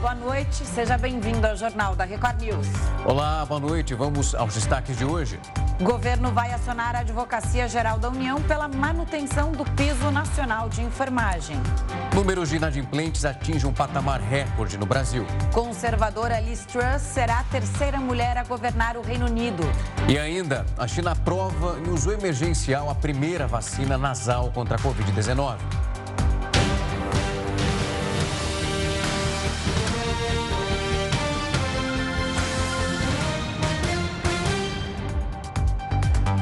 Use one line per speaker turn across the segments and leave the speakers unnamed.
boa noite. Seja bem-vindo ao Jornal da Record News.
Olá, boa noite. Vamos aos destaques de hoje.
O governo vai acionar a Advocacia Geral da União pela manutenção do piso nacional de enfermagem.
Números de inadimplentes atingem um patamar recorde no Brasil.
Conservadora Liz Truss será a terceira mulher a governar o Reino Unido.
E ainda, a China aprova em uso emergencial a primeira vacina nasal contra a Covid-19.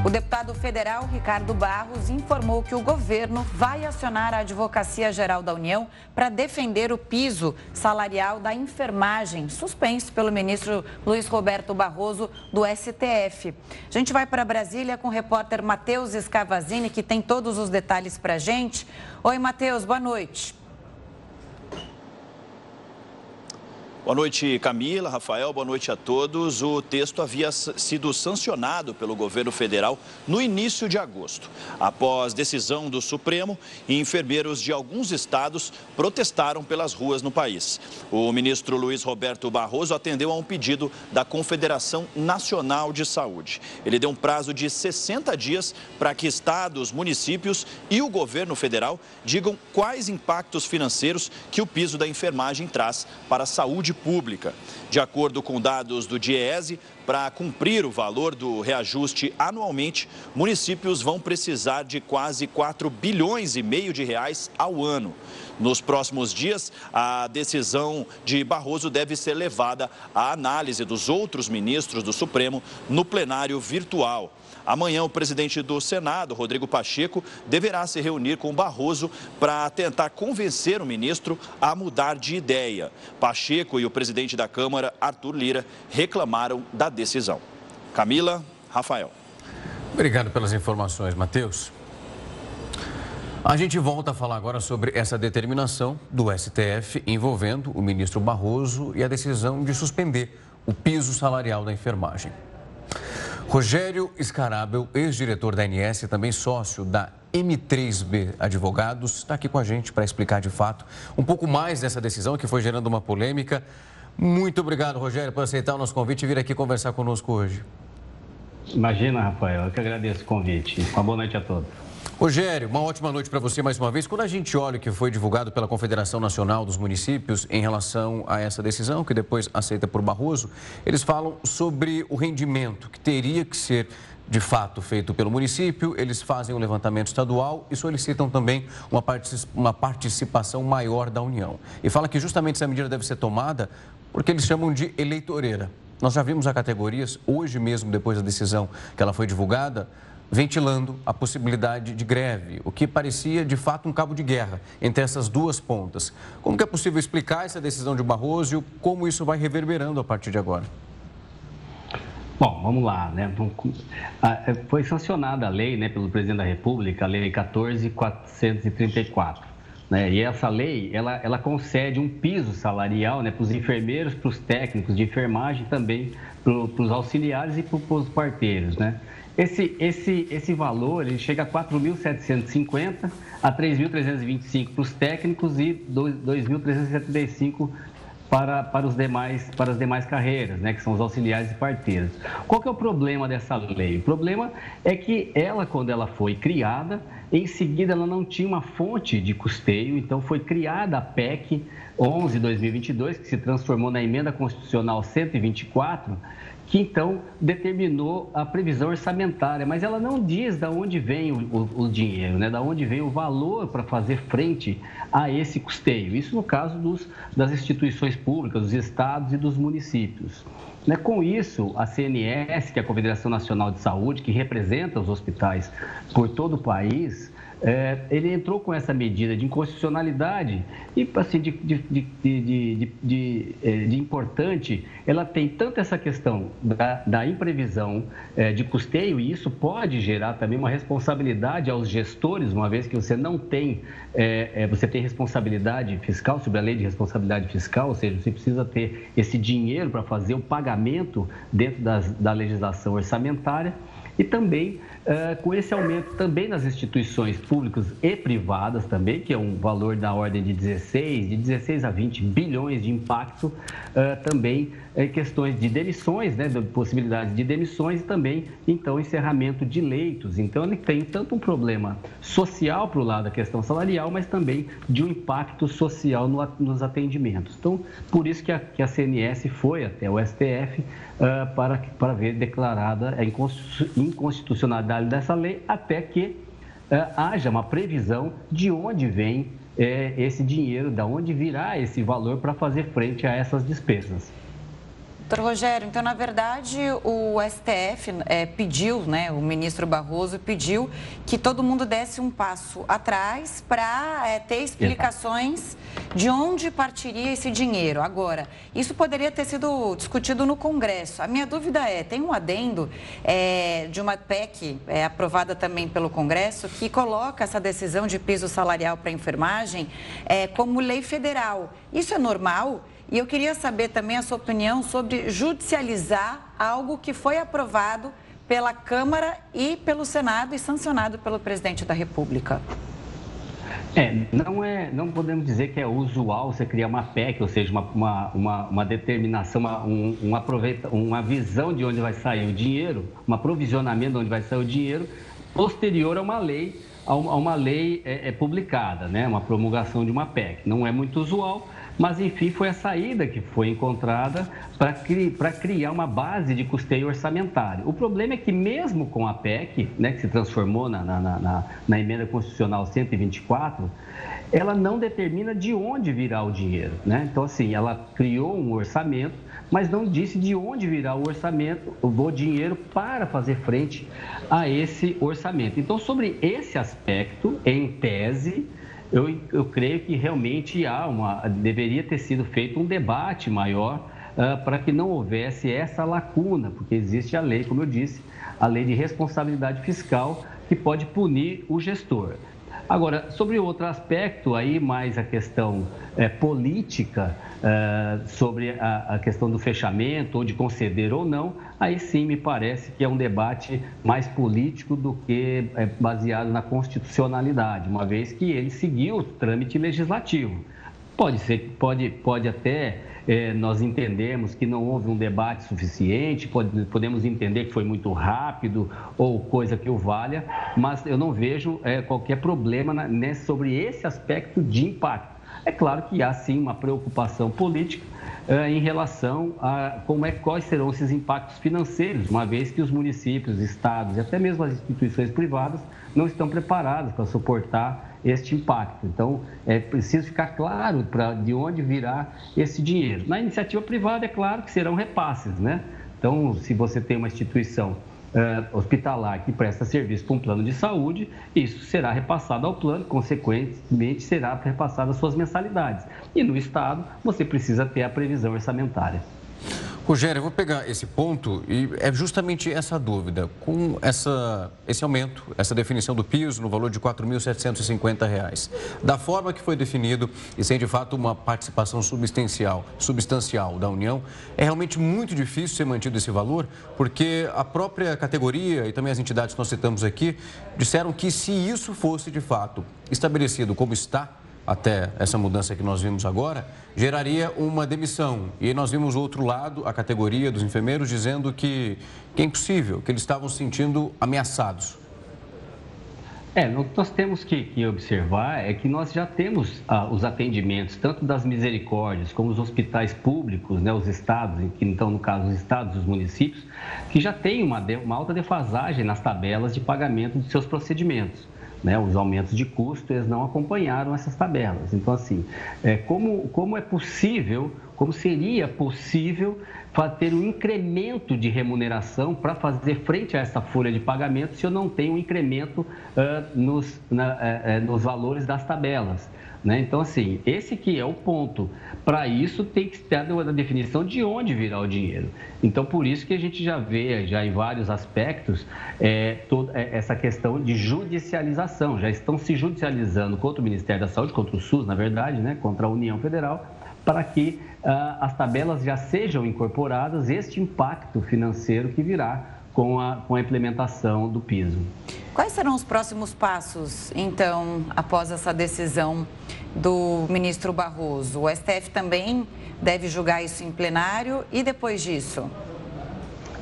O deputado federal Ricardo Barros informou que o governo vai acionar a Advocacia Geral da União para defender o piso salarial da enfermagem, suspenso pelo ministro Luiz Roberto Barroso do STF. A gente vai para Brasília com o repórter Matheus Escavazini, que tem todos os detalhes para a gente. Oi, Matheus, boa noite.
Boa noite, Camila, Rafael, boa noite a todos. O texto havia sido sancionado pelo governo federal no início de agosto. Após decisão do Supremo, enfermeiros de alguns estados protestaram pelas ruas no país. O ministro Luiz Roberto Barroso atendeu a um pedido da Confederação Nacional de Saúde. Ele deu um prazo de 60 dias para que estados, municípios e o governo federal digam quais impactos financeiros que o piso da enfermagem traz para a saúde pública. De acordo com dados do DIEESE, para cumprir o valor do reajuste anualmente, municípios vão precisar de quase 4 bilhões e meio de reais ao ano. Nos próximos dias, a decisão de Barroso deve ser levada à análise dos outros ministros do Supremo no plenário virtual. Amanhã, o presidente do Senado, Rodrigo Pacheco, deverá se reunir com Barroso para tentar convencer o ministro a mudar de ideia. Pacheco e o presidente da Câmara, Arthur Lira, reclamaram da decisão. Camila, Rafael.
Obrigado pelas informações, Matheus. A gente volta a falar agora sobre essa determinação do STF envolvendo o ministro Barroso e a decisão de suspender o piso salarial da enfermagem. Rogério Scarabel, ex-diretor da ANS, também sócio da M3B Advogados, está aqui com a gente para explicar de fato um pouco mais dessa decisão que foi gerando uma polêmica. Muito obrigado, Rogério, por aceitar o nosso convite e vir aqui conversar conosco hoje.
Imagina, Rafael, eu que agradeço o convite. Uma boa noite a todos.
Rogério, uma ótima noite para você mais uma vez. Quando a gente olha o que foi divulgado pela Confederação Nacional dos Municípios em relação a essa decisão, que depois aceita por Barroso, eles falam sobre o rendimento que teria que ser de fato feito pelo município, eles fazem um levantamento estadual e solicitam também uma participação maior da União. E fala que justamente essa medida deve ser tomada porque eles chamam de eleitoreira. Nós já vimos a categorias, hoje mesmo, depois da decisão que ela foi divulgada, ventilando a possibilidade de greve, o que parecia de fato um cabo de guerra entre essas duas pontas. Como que é possível explicar essa decisão de Barroso e como isso vai reverberando a partir de agora?
Bom, vamos lá, né? É, foi sancionada a lei, né, pelo presidente da República, a lei 14.434. Né? E essa lei, ela, ela concede um piso salarial né, para os enfermeiros, para os técnicos de enfermagem, também para os auxiliares e para os parteiros, né? Esse, esse, esse valor ele chega a 4.750 a 3.325 para os técnicos e 2.375 para, para, os demais, para as demais carreiras, né, que são os auxiliares e parteiros. Qual que é o problema dessa lei? O problema é que ela, quando ela foi criada, em seguida ela não tinha uma fonte de custeio, então foi criada a PEC 11-2022, que se transformou na Emenda Constitucional 124, que então determinou a previsão orçamentária, mas ela não diz de onde vem o, o, o dinheiro, né? da onde vem o valor para fazer frente a esse custeio. Isso no caso dos, das instituições públicas, dos estados e dos municípios. Né? Com isso, a CNS, que é a Confederação Nacional de Saúde, que representa os hospitais por todo o país, é, ele entrou com essa medida de inconstitucionalidade e, assim, de, de, de, de, é, importante, ela tem tanto essa questão da, da imprevisão é, de custeio, e isso pode gerar também uma responsabilidade aos gestores, uma vez que você não tem, é, é, você tem responsabilidade fiscal sobre a lei de responsabilidade fiscal, ou seja, você precisa ter esse dinheiro para fazer o pagamento dentro das, da legislação orçamentária e também com esse aumento também nas instituições públicas e privadas também, que é um valor da ordem de 16, de 16 a 20 bilhões de impacto, uh, também uh, questões de demissões, né, de possibilidades de demissões e também, então, encerramento de leitos. Então, ele tem tanto um problema social para o lado da questão salarial, mas também de um impacto social no, nos atendimentos. Então, por isso que a, que a CNS foi até o STF uh, para, para ver declarada a inconstitucionalidade dessa lei, até que uh, haja uma previsão de onde vem eh, esse dinheiro, de onde virá esse valor para fazer frente a essas despesas.
Doutor Rogério, então, na verdade, o STF é, pediu, né, o ministro Barroso pediu que todo mundo desse um passo atrás para é, ter explicações de onde partiria esse dinheiro. Agora, isso poderia ter sido discutido no Congresso. A minha dúvida é, tem um adendo é, de uma PEC é, aprovada também pelo Congresso que coloca essa decisão de piso salarial para a enfermagem é, como lei federal. Isso é normal? E eu queria saber também a sua opinião sobre judicializar algo que foi aprovado pela Câmara e pelo Senado e sancionado pelo presidente da República.
É, não, é, não podemos dizer que é usual você criar uma PEC, ou seja, uma, uma, uma, uma determinação, uma, um, um aproveita, uma visão de onde vai sair o dinheiro, um aprovisionamento de onde vai sair o dinheiro, posterior a uma lei, a uma lei é, é publicada, né? uma promulgação de uma PEC. Não é muito usual, mas, enfim, foi a saída que foi encontrada para cri, criar uma base de custeio orçamentário. O problema é que, mesmo com a PEC, né, que se transformou na, na, na, na emenda constitucional 124, ela não determina de onde virá o dinheiro. Né? Então, assim, ela criou um orçamento, mas não disse de onde virá o orçamento, o dinheiro para fazer frente a esse orçamento. Então, sobre esse aspecto, em tese, eu, eu creio que realmente há uma, deveria ter sido feito um debate maior uh, para que não houvesse essa lacuna, porque existe a lei, como eu disse, a lei de responsabilidade fiscal que pode punir o gestor. Agora, sobre outro aspecto, aí mais a questão é, política, é, sobre a, a, questão do fechamento, ou de conceder ou não, aí sim me parece que é um debate mais político do que é, baseado na constitucionalidade, uma vez que ele seguiu o trâmite legislativo. Pode ser, pode, pode até é, nós entendemos que não houve um debate suficiente, pode, podemos entender que foi muito rápido ou coisa que o valha, mas eu não vejo é, qualquer problema na, né, sobre esse aspecto de impacto. É claro que há sim uma preocupação política em relação a como é, quais serão esses impactos financeiros, uma vez que os municípios, estados e até mesmo as instituições privadas não estão preparados para suportar este impacto. Então, é preciso ficar claro para de onde virá esse dinheiro. Na iniciativa privada, é claro que serão repasses, né? Então, se você tem uma instituição hospitalar que presta serviço para um plano de saúde, isso será repassado ao plano, consequentemente será repassado as suas mensalidades. E no Estado, você precisa ter a previsão orçamentária.
Rogério, eu vou pegar esse ponto e é justamente essa dúvida. Com essa, esse aumento, essa definição do piso no valor de R$ 4.750, da forma que foi definido e sem de fato uma participação substancial, substancial da União, é realmente muito difícil ser mantido esse valor, porque a própria categoria e também as entidades que nós citamos aqui disseram que se isso fosse de fato estabelecido como está, até essa mudança que nós vimos agora, geraria uma demissão. E nós vimos o outro lado, a categoria dos enfermeiros, dizendo que, que é impossível, que eles estavam se sentindo ameaçados.
É, o que nós temos que, que, observar é que nós já temos ah, os atendimentos, tanto das misericórdias como os hospitais públicos, né, os estados, então no caso os estados e os municípios, que já têm uma, uma alta defasagem nas tabelas de pagamento de seus procedimentos né, os aumentos de custo, eles não acompanharam essas tabelas. Então, assim, é, como, como é possível, como seria possível ter um incremento de remuneração para fazer frente a essa folha de pagamento se eu não tenho um incremento uh, nos, na, uh, nos valores das tabelas? Né? Então, assim, esse que é o ponto. Para isso, tem que ter a definição de onde virá o dinheiro. Então, por isso que a gente já vê, já em vários aspectos, é, toda é, essa questão de judicialização. Já estão se judicializando contra o Ministério da Saúde, contra o SUS, na verdade, né? contra a União Federal, para que ah, as tabelas já sejam incorporadas este impacto financeiro que virá com a, com a implementação do piso.
Quais serão os próximos passos, então, após essa decisão do ministro Barroso? O STF também deve julgar isso em plenário e depois disso?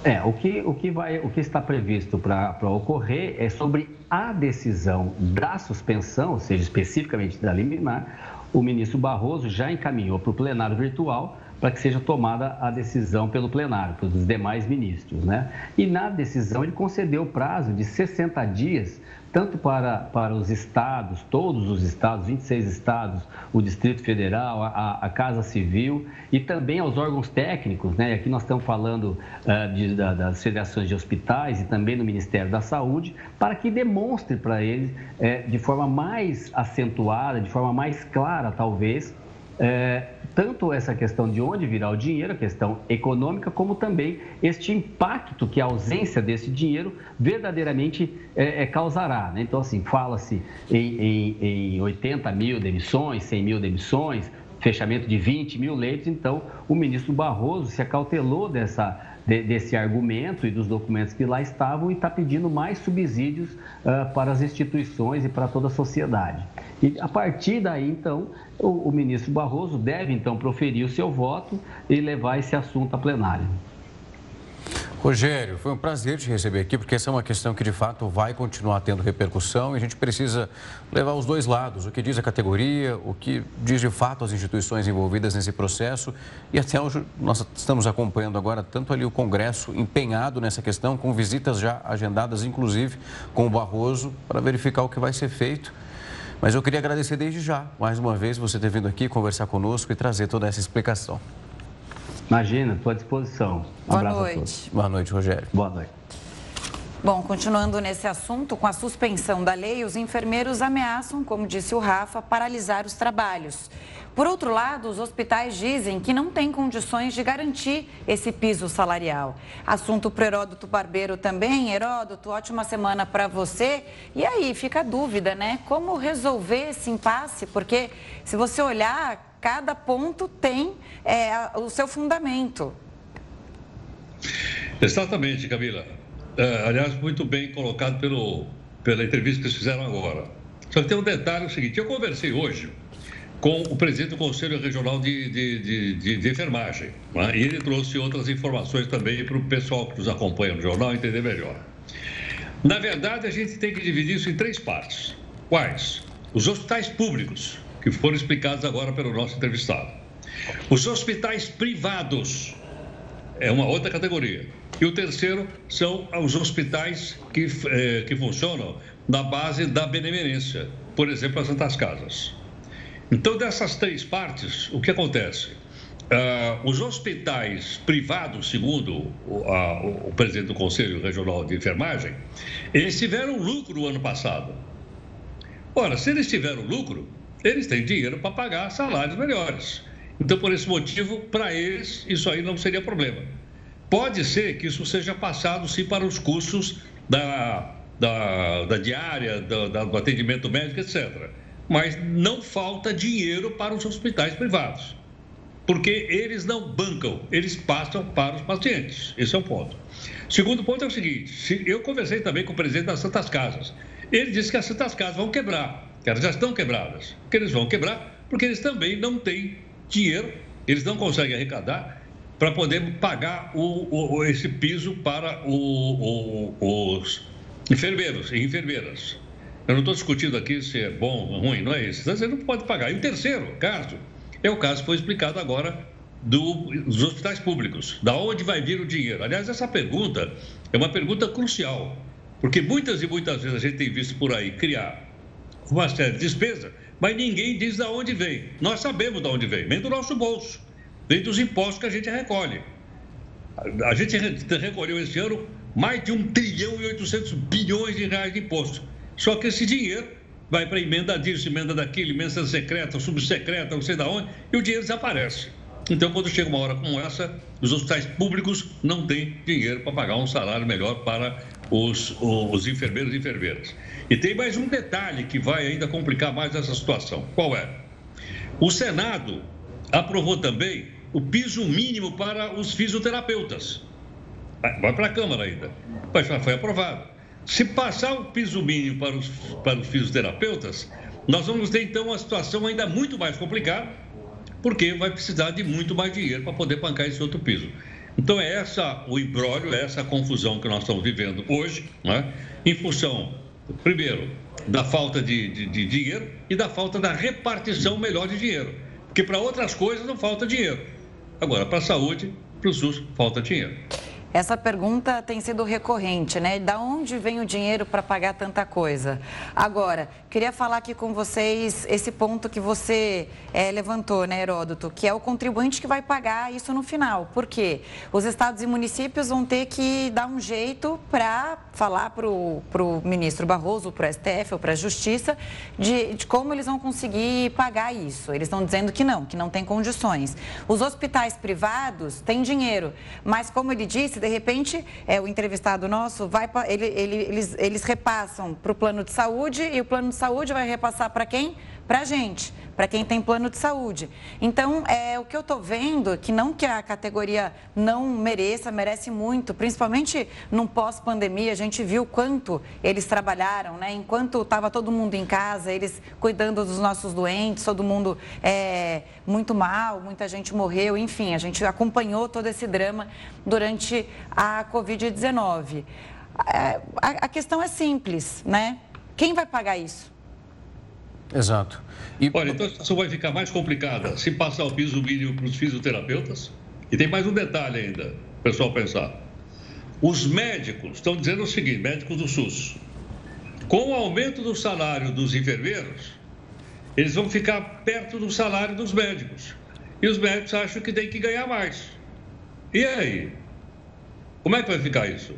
É, o que, o que, vai, o que está previsto para ocorrer é sobre a decisão da suspensão, ou seja, especificamente da liminar, o ministro Barroso já encaminhou para o plenário virtual para que seja tomada a decisão pelo plenário, pelos demais ministros. Né? E na decisão ele concedeu o prazo de 60 dias, tanto para, para os estados, todos os estados, 26 estados, o Distrito Federal, a, a Casa Civil e também aos órgãos técnicos, né? aqui nós estamos falando uh, de, da, das federações de hospitais e também do Ministério da Saúde, para que demonstre para eles, é, de forma mais acentuada, de forma mais clara, talvez, é, tanto essa questão de onde virá o dinheiro, a questão econômica, como também este impacto que a ausência desse dinheiro verdadeiramente é, é, causará. Né? Então, assim, fala-se em, em, em 80 mil demissões, 100 mil demissões, fechamento de 20 mil leitos. Então, o ministro Barroso se acautelou dessa de, desse argumento e dos documentos que lá estavam e está pedindo mais subsídios uh, para as instituições e para toda a sociedade. E a partir daí, então, o, o ministro Barroso deve, então, proferir o seu voto e levar esse assunto a plenário.
Rogério, foi um prazer te receber aqui, porque essa é uma questão que de fato vai continuar tendo repercussão e a gente precisa levar os dois lados, o que diz a categoria, o que diz de fato as instituições envolvidas nesse processo e até hoje nós estamos acompanhando agora tanto ali o Congresso empenhado nessa questão, com visitas já agendadas, inclusive com o Barroso, para verificar o que vai ser feito. Mas eu queria agradecer desde já, mais uma vez, você ter vindo aqui conversar conosco e trazer toda essa explicação.
Imagina, estou à disposição.
Um Boa noite.
Boa noite, Rogério.
Boa noite.
Bom, continuando nesse assunto, com a suspensão da lei, os enfermeiros ameaçam, como disse o Rafa, paralisar os trabalhos. Por outro lado, os hospitais dizem que não têm condições de garantir esse piso salarial. Assunto para Heródoto Barbeiro também. Heródoto, ótima semana para você. E aí, fica a dúvida, né? Como resolver esse impasse? Porque se você olhar, cada ponto tem é, o seu fundamento.
Exatamente, Camila. É, aliás, muito bem colocado pelo, pela entrevista que vocês fizeram agora. Só que tem um detalhe, é o seguinte, eu conversei hoje com o presidente do Conselho Regional de, de, de, de, de Enfermagem, né? e ele trouxe outras informações também para o pessoal que nos acompanha no jornal entender melhor. Na verdade, a gente tem que dividir isso em três partes. Quais? Os hospitais públicos, que foram explicados agora pelo nosso entrevistado. Os hospitais privados é uma outra categoria. E o terceiro são os hospitais que, eh, que funcionam na base da benemerência, por exemplo, as Santas Casas. Então, dessas três partes, o que acontece? Uh, os hospitais privados, segundo o, a, o, presidente do Conselho Regional de Enfermagem, eles tiveram lucro ano passado. Ora, se eles tiveram lucro, eles têm dinheiro para pagar salários melhores. Então, por esse motivo, para eles, isso aí não seria problema. Pode ser que isso seja passado, sim, para os custos da, da, da diária, do, do atendimento médico, etc. Mas não falta dinheiro para os hospitais privados. Porque eles não bancam, eles passam para os pacientes. Esse é o ponto. Segundo ponto é o seguinte: eu conversei também com o presidente das Santas Casas. Ele disse que as Santas casas vão quebrar elas já estão quebradas. Que eles vão quebrar porque eles também não têm dinheiro, eles não conseguem arrecadar para poder pagar o, o, esse piso para o, os enfermeiros e enfermeiras. Eu não estou discutindo aqui se é bom ou ruim, não é isso. Você não pode pagar. E o terceiro caso é o caso que foi explicado agora do, dos hospitais públicos. Da onde vai vir o dinheiro? Aliás, essa pergunta é uma pergunta crucial, porque muitas e muitas vezes a gente tem visto por aí criar uma série de despesas, mas ninguém diz de onde vem. Nós sabemos de onde vem, vem do nosso bolso, vem dos impostos que a gente recolhe. A gente recolheu esse ano mais de 1 trilhão e 800 bilhões de reais de imposto. Só que esse dinheiro vai para emenda disso, emenda daquilo, emenda secreta, subsecreta, não sei de onde, e o dinheiro desaparece. Então, quando chega uma hora como essa, os hospitais públicos não têm dinheiro para pagar um salário melhor para os, os enfermeiros e enfermeiras. E tem mais um detalhe que vai ainda complicar mais essa situação. Qual é? O Senado aprovou também o piso mínimo para os fisioterapeutas. Vai para a Câmara ainda. Mas já foi aprovado. Se passar o piso mínimo para os, para os fisioterapeutas, nós vamos ter então uma situação ainda muito mais complicada, porque vai precisar de muito mais dinheiro para poder bancar esse outro piso. Então é essa o imbróglio, é essa confusão que nós estamos vivendo hoje, né? em função, primeiro, da falta de, de, de dinheiro e da falta da repartição melhor de dinheiro. Porque para outras coisas não falta dinheiro. Agora, para a saúde, para o SUS, falta dinheiro.
Essa pergunta tem sido recorrente, né? Da onde vem o dinheiro para pagar tanta coisa? Agora, queria falar aqui com vocês esse ponto que você é, levantou, né, Heródoto, que é o contribuinte que vai pagar isso no final. Por quê? Os estados e municípios vão ter que dar um jeito para falar para o ministro Barroso, para o STF ou para a Justiça, de, de como eles vão conseguir pagar isso. Eles estão dizendo que não, que não tem condições. Os hospitais privados têm dinheiro, mas como ele disse, de repente, é, o entrevistado nosso vai ele, ele, eles, eles repassam para o plano de saúde e o plano de saúde vai repassar para quem? Para a gente, para quem tem plano de saúde. Então, é, o que eu estou vendo, que não que a categoria não mereça, merece muito, principalmente num pós-pandemia, a gente viu quanto eles trabalharam, né? Enquanto estava todo mundo em casa, eles cuidando dos nossos doentes, todo mundo é, muito mal, muita gente morreu, enfim, a gente acompanhou todo esse drama durante a Covid-19. É, a, a questão é simples, né? Quem vai pagar isso?
Exato.
E... Olha, então a situação vai ficar mais complicada se passar o piso mínimo para os fisioterapeutas. E tem mais um detalhe ainda, pessoal pensar. Os médicos estão dizendo o seguinte, médicos do SUS, com o aumento do salário dos enfermeiros, eles vão ficar perto do salário dos médicos. E os médicos acham que tem que ganhar mais. E aí? Como é que vai ficar isso?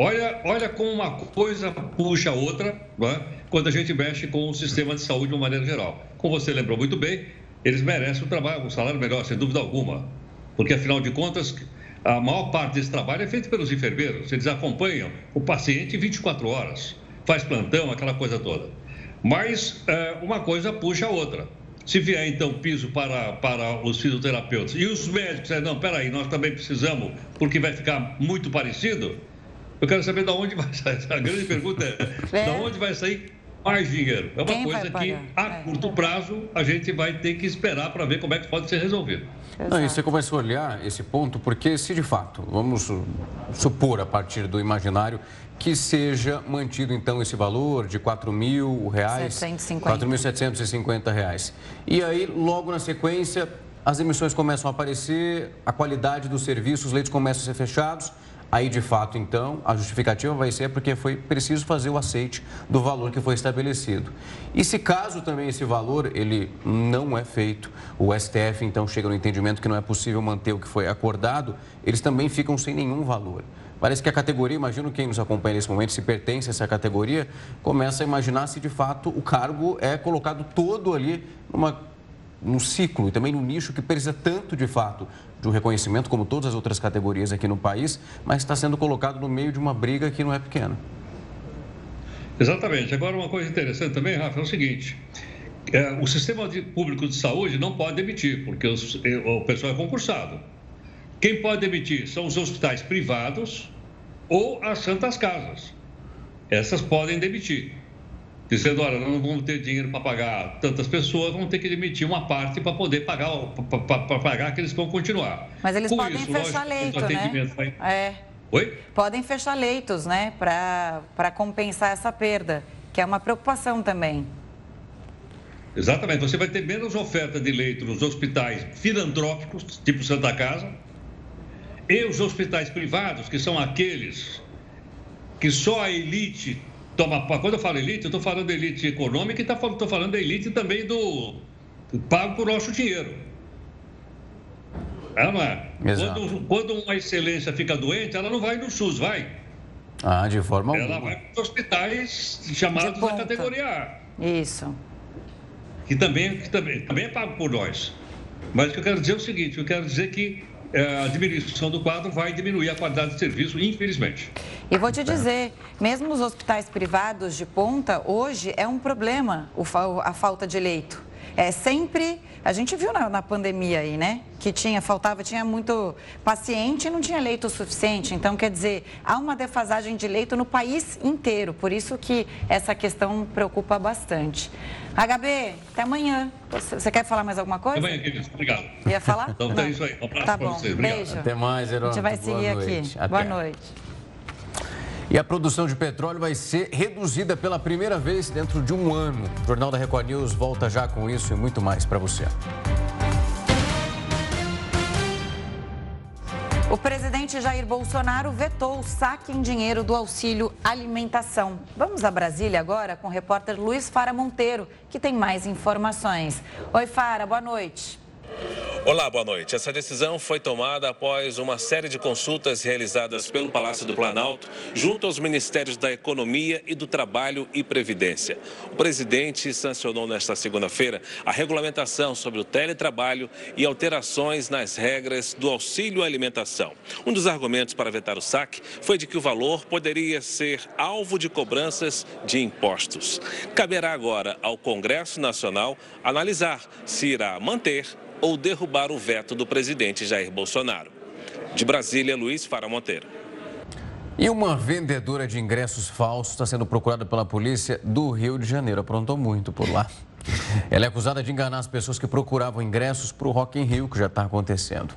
Olha, olha como uma coisa puxa a outra, é? quando a gente mexe com o sistema de saúde de uma maneira geral. Como você lembrou muito bem, eles merecem um trabalho, um salário melhor, sem dúvida alguma. Porque, afinal de contas, a maior parte desse trabalho é feito pelos enfermeiros. Eles acompanham o paciente 24 horas, faz plantão, aquela coisa toda. Mas é, uma coisa puxa a outra. Se vier, então, piso para, para os fisioterapeutas e os médicos, não, peraí, nós também precisamos, porque vai ficar muito parecido, eu quero saber de onde vai sair. A grande pergunta é, é. de onde vai sair mais dinheiro? É uma Quem coisa que, a é. curto prazo, a gente vai ter que esperar para ver como é que pode ser resolvido.
Não, e você começa a olhar esse ponto, porque se de fato, vamos supor a partir do imaginário, que seja mantido então esse valor de 4.000 reais, 4.750 reais. E aí, logo na sequência, as emissões começam a aparecer, a qualidade dos serviços, os leitos começam a ser fechados, Aí, de fato, então, a justificativa vai ser porque foi preciso fazer o aceite do valor que foi estabelecido. E se caso também esse valor ele não é feito, o STF então chega no entendimento que não é possível manter o que foi acordado, eles também ficam sem nenhum valor. Parece que a categoria, imagino quem nos acompanha nesse momento, se pertence a essa categoria, começa a imaginar se de fato o cargo é colocado todo ali numa no ciclo e também no nicho que precisa tanto de fato de um reconhecimento, como todas as outras categorias aqui no país, mas está sendo colocado no meio de uma briga que não é pequena.
Exatamente. Agora, uma coisa interessante também, Rafa, é o seguinte: é, o sistema de, público de saúde não pode demitir, porque os, o pessoal é concursado. Quem pode demitir são os hospitais privados ou as santas casas. Essas podem demitir dizendo, olha, não vamos ter dinheiro para pagar tantas pessoas, vamos ter que demitir uma parte para poder pagar, para pagar que eles vão continuar.
Mas eles Com podem isso, fechar lógico, leito, né? Vai... É.
Oi?
Podem fechar leitos, né, para compensar essa perda, que é uma preocupação também.
Exatamente, você vai ter menos oferta de leito nos hospitais filantrópicos, tipo Santa Casa, e os hospitais privados, que são aqueles que só a elite toma. Quando eu falo elite, eu estou falando elite econômica e estou tá falando da elite também do, do pago por nosso dinheiro. É, não é? Quando, quando, uma excelência fica doente, ela não vai no SUS, vai.
Ah, de forma
Ela alguma. vai para hospitais chamados da categoria
A. Isso.
Que também, que também, também é pago por nós. Mas o que eu quero dizer é o seguinte: eu quero dizer que é, a diminuição do quadro vai diminuir a qualidade de serviço, infelizmente.
E vou te dizer, mesmo nos hospitais privados de ponta, hoje é um problema a falta de leito. É sempre. A gente viu na, na pandemia aí, né? Que tinha, faltava, tinha muito paciente e não tinha leito suficiente. Então, quer dizer, há uma defasagem de leito no país inteiro. Por isso que essa questão preocupa bastante. HB, até amanhã. Você, você quer falar mais alguma coisa?
Até amanhã, queridos. Obrigado.
Ia falar?
Então, é isso aí. Um abraço
tá
bom.
Vocês. Beijo.
Até mais, Herói.
A gente vai seguir aqui. Até. Boa noite.
E a produção de petróleo vai ser reduzida pela primeira vez dentro de um ano. O Jornal da Record News volta já com isso e muito mais para você.
O presidente Jair Bolsonaro vetou o saque em dinheiro do auxílio alimentação. Vamos a Brasília agora com o repórter Luiz Fara Monteiro, que tem mais informações. Oi, Fara, boa noite.
Olá, boa noite. Essa decisão foi tomada após uma série de consultas realizadas pelo Palácio do Planalto, junto aos Ministérios da Economia e do Trabalho e Previdência. O presidente sancionou nesta segunda-feira a regulamentação sobre o teletrabalho e alterações nas regras do auxílio alimentação. Um dos argumentos para vetar o saque foi de que o valor poderia ser alvo de cobranças de impostos. Caberá agora ao Congresso Nacional analisar se irá manter ou derrubar o veto do presidente Jair Bolsonaro. De Brasília, Luiz Fara Monteiro.
E uma vendedora de ingressos falsos está sendo procurada pela polícia do Rio de Janeiro. Aprontou muito por lá. Ela é acusada de enganar as pessoas que procuravam ingressos para o Rock in Rio, que já está acontecendo.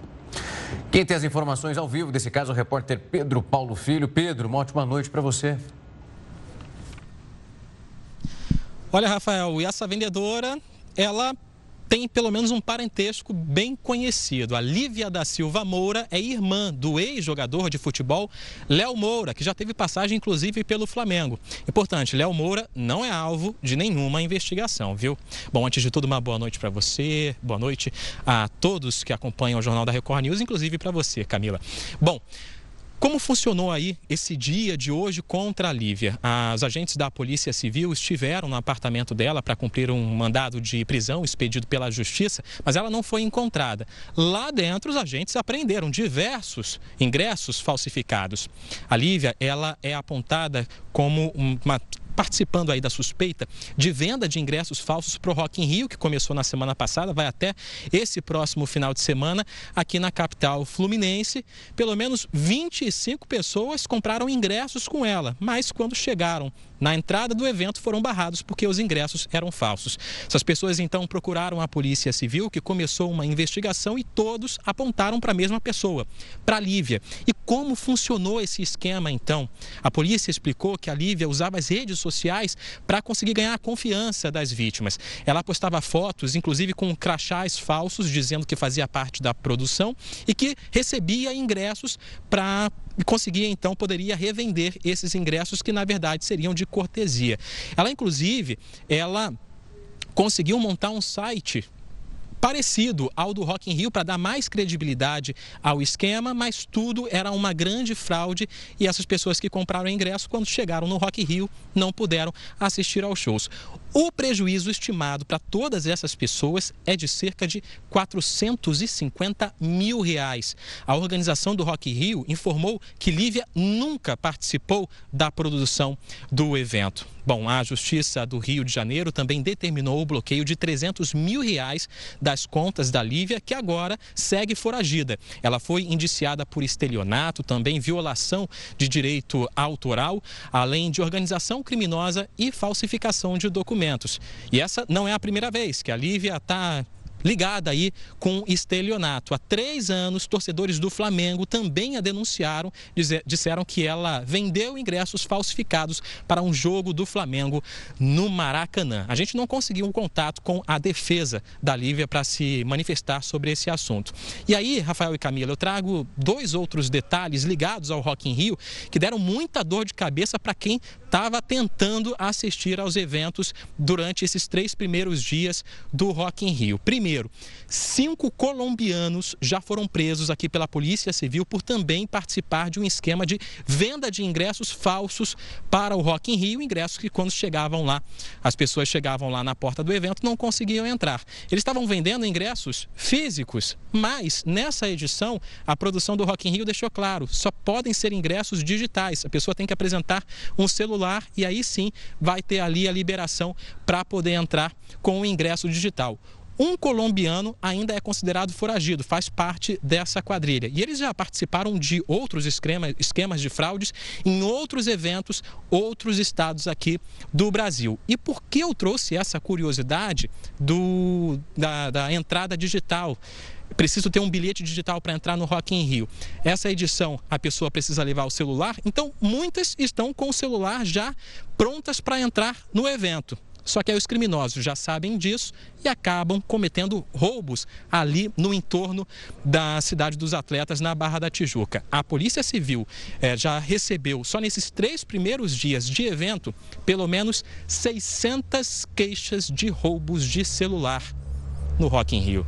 Quem tem as informações ao vivo desse caso é o repórter Pedro Paulo Filho. Pedro, uma ótima noite para você.
Olha, Rafael, e essa vendedora, ela tem pelo menos um parentesco bem conhecido. A Lívia da Silva Moura é irmã do ex-jogador de futebol Léo Moura, que já teve passagem inclusive pelo Flamengo. Importante, Léo Moura não é alvo de nenhuma investigação, viu? Bom, antes de tudo, uma boa noite para você, boa noite a todos que acompanham o Jornal da Record News, inclusive para você, Camila. Bom, como funcionou aí esse dia de hoje contra a Lívia? Os agentes da Polícia Civil estiveram no apartamento dela para cumprir um mandado de prisão expedido pela Justiça, mas ela não foi encontrada. Lá dentro, os agentes apreenderam diversos ingressos falsificados. A Lívia, ela é apontada como uma participando aí da suspeita de venda de ingressos falsos para o Rock in Rio, que começou na semana passada, vai até esse próximo final de semana aqui na capital fluminense. Pelo menos 25 pessoas compraram ingressos com ela, mas quando chegaram na entrada do evento foram barrados porque os ingressos eram falsos. Essas pessoas então procuraram a Polícia Civil, que começou uma investigação e todos apontaram para a mesma pessoa, para a Lívia. E como funcionou esse esquema então? A polícia explicou que a Lívia usava as redes sociais para conseguir ganhar a confiança das vítimas. Ela postava fotos, inclusive com crachás falsos, dizendo que fazia parte da produção e que recebia ingressos para conseguia então poderia revender esses ingressos que na verdade seriam de cortesia. Ela inclusive, ela conseguiu montar um site parecido ao do Rock in Rio para dar mais credibilidade ao esquema, mas tudo era uma grande fraude e essas pessoas que compraram ingresso quando chegaram no Rock in Rio não puderam assistir aos shows. O prejuízo estimado para todas essas pessoas é de cerca de 450 mil reais. A organização do Rock in Rio informou que Lívia nunca participou da produção do evento. Bom, a Justiça do Rio de Janeiro também determinou o bloqueio de 300 mil reais das contas da Lívia, que agora segue foragida. Ela foi indiciada por estelionato, também violação de direito autoral, além de organização criminosa e falsificação de documentos. E essa não é a primeira vez que a Lívia está ligada aí com estelionato. Há três anos, torcedores do Flamengo também a denunciaram, disseram que ela vendeu ingressos falsificados para um jogo do Flamengo no Maracanã. A gente não conseguiu um contato com a defesa da Lívia para se manifestar sobre esse assunto. E aí, Rafael e Camila, eu trago dois outros detalhes ligados ao Rock in Rio que deram muita dor de cabeça para quem estava tentando assistir aos eventos durante esses três primeiros dias do Rock in Rio. Primeiro, Primeiro, cinco colombianos já foram presos aqui pela Polícia Civil por também participar de um esquema de venda de ingressos falsos para o Rock in Rio, ingressos que quando chegavam lá, as pessoas chegavam lá na porta do evento não conseguiam entrar. Eles estavam vendendo ingressos físicos, mas nessa edição a produção do Rock in Rio deixou claro, só podem ser ingressos digitais. A pessoa tem que apresentar um celular e aí sim vai ter ali a liberação para poder entrar com o ingresso digital. Um colombiano ainda é considerado foragido, faz parte dessa quadrilha. E eles já participaram de outros esquemas, de fraudes em outros eventos, outros estados aqui do Brasil. E por que eu trouxe essa curiosidade do, da, da entrada digital? preciso ter um bilhete digital para entrar no Rock in Rio. Essa edição a pessoa precisa levar o celular, então muitas estão com o celular já prontas para entrar no evento. Só que aí os criminosos já sabem disso e acabam cometendo roubos ali no entorno da cidade dos atletas, na Barra da Tijuca. A Polícia Civil eh, já recebeu, só nesses três primeiros dias de evento, pelo menos 600 queixas de roubos de celular no Rock in Rio.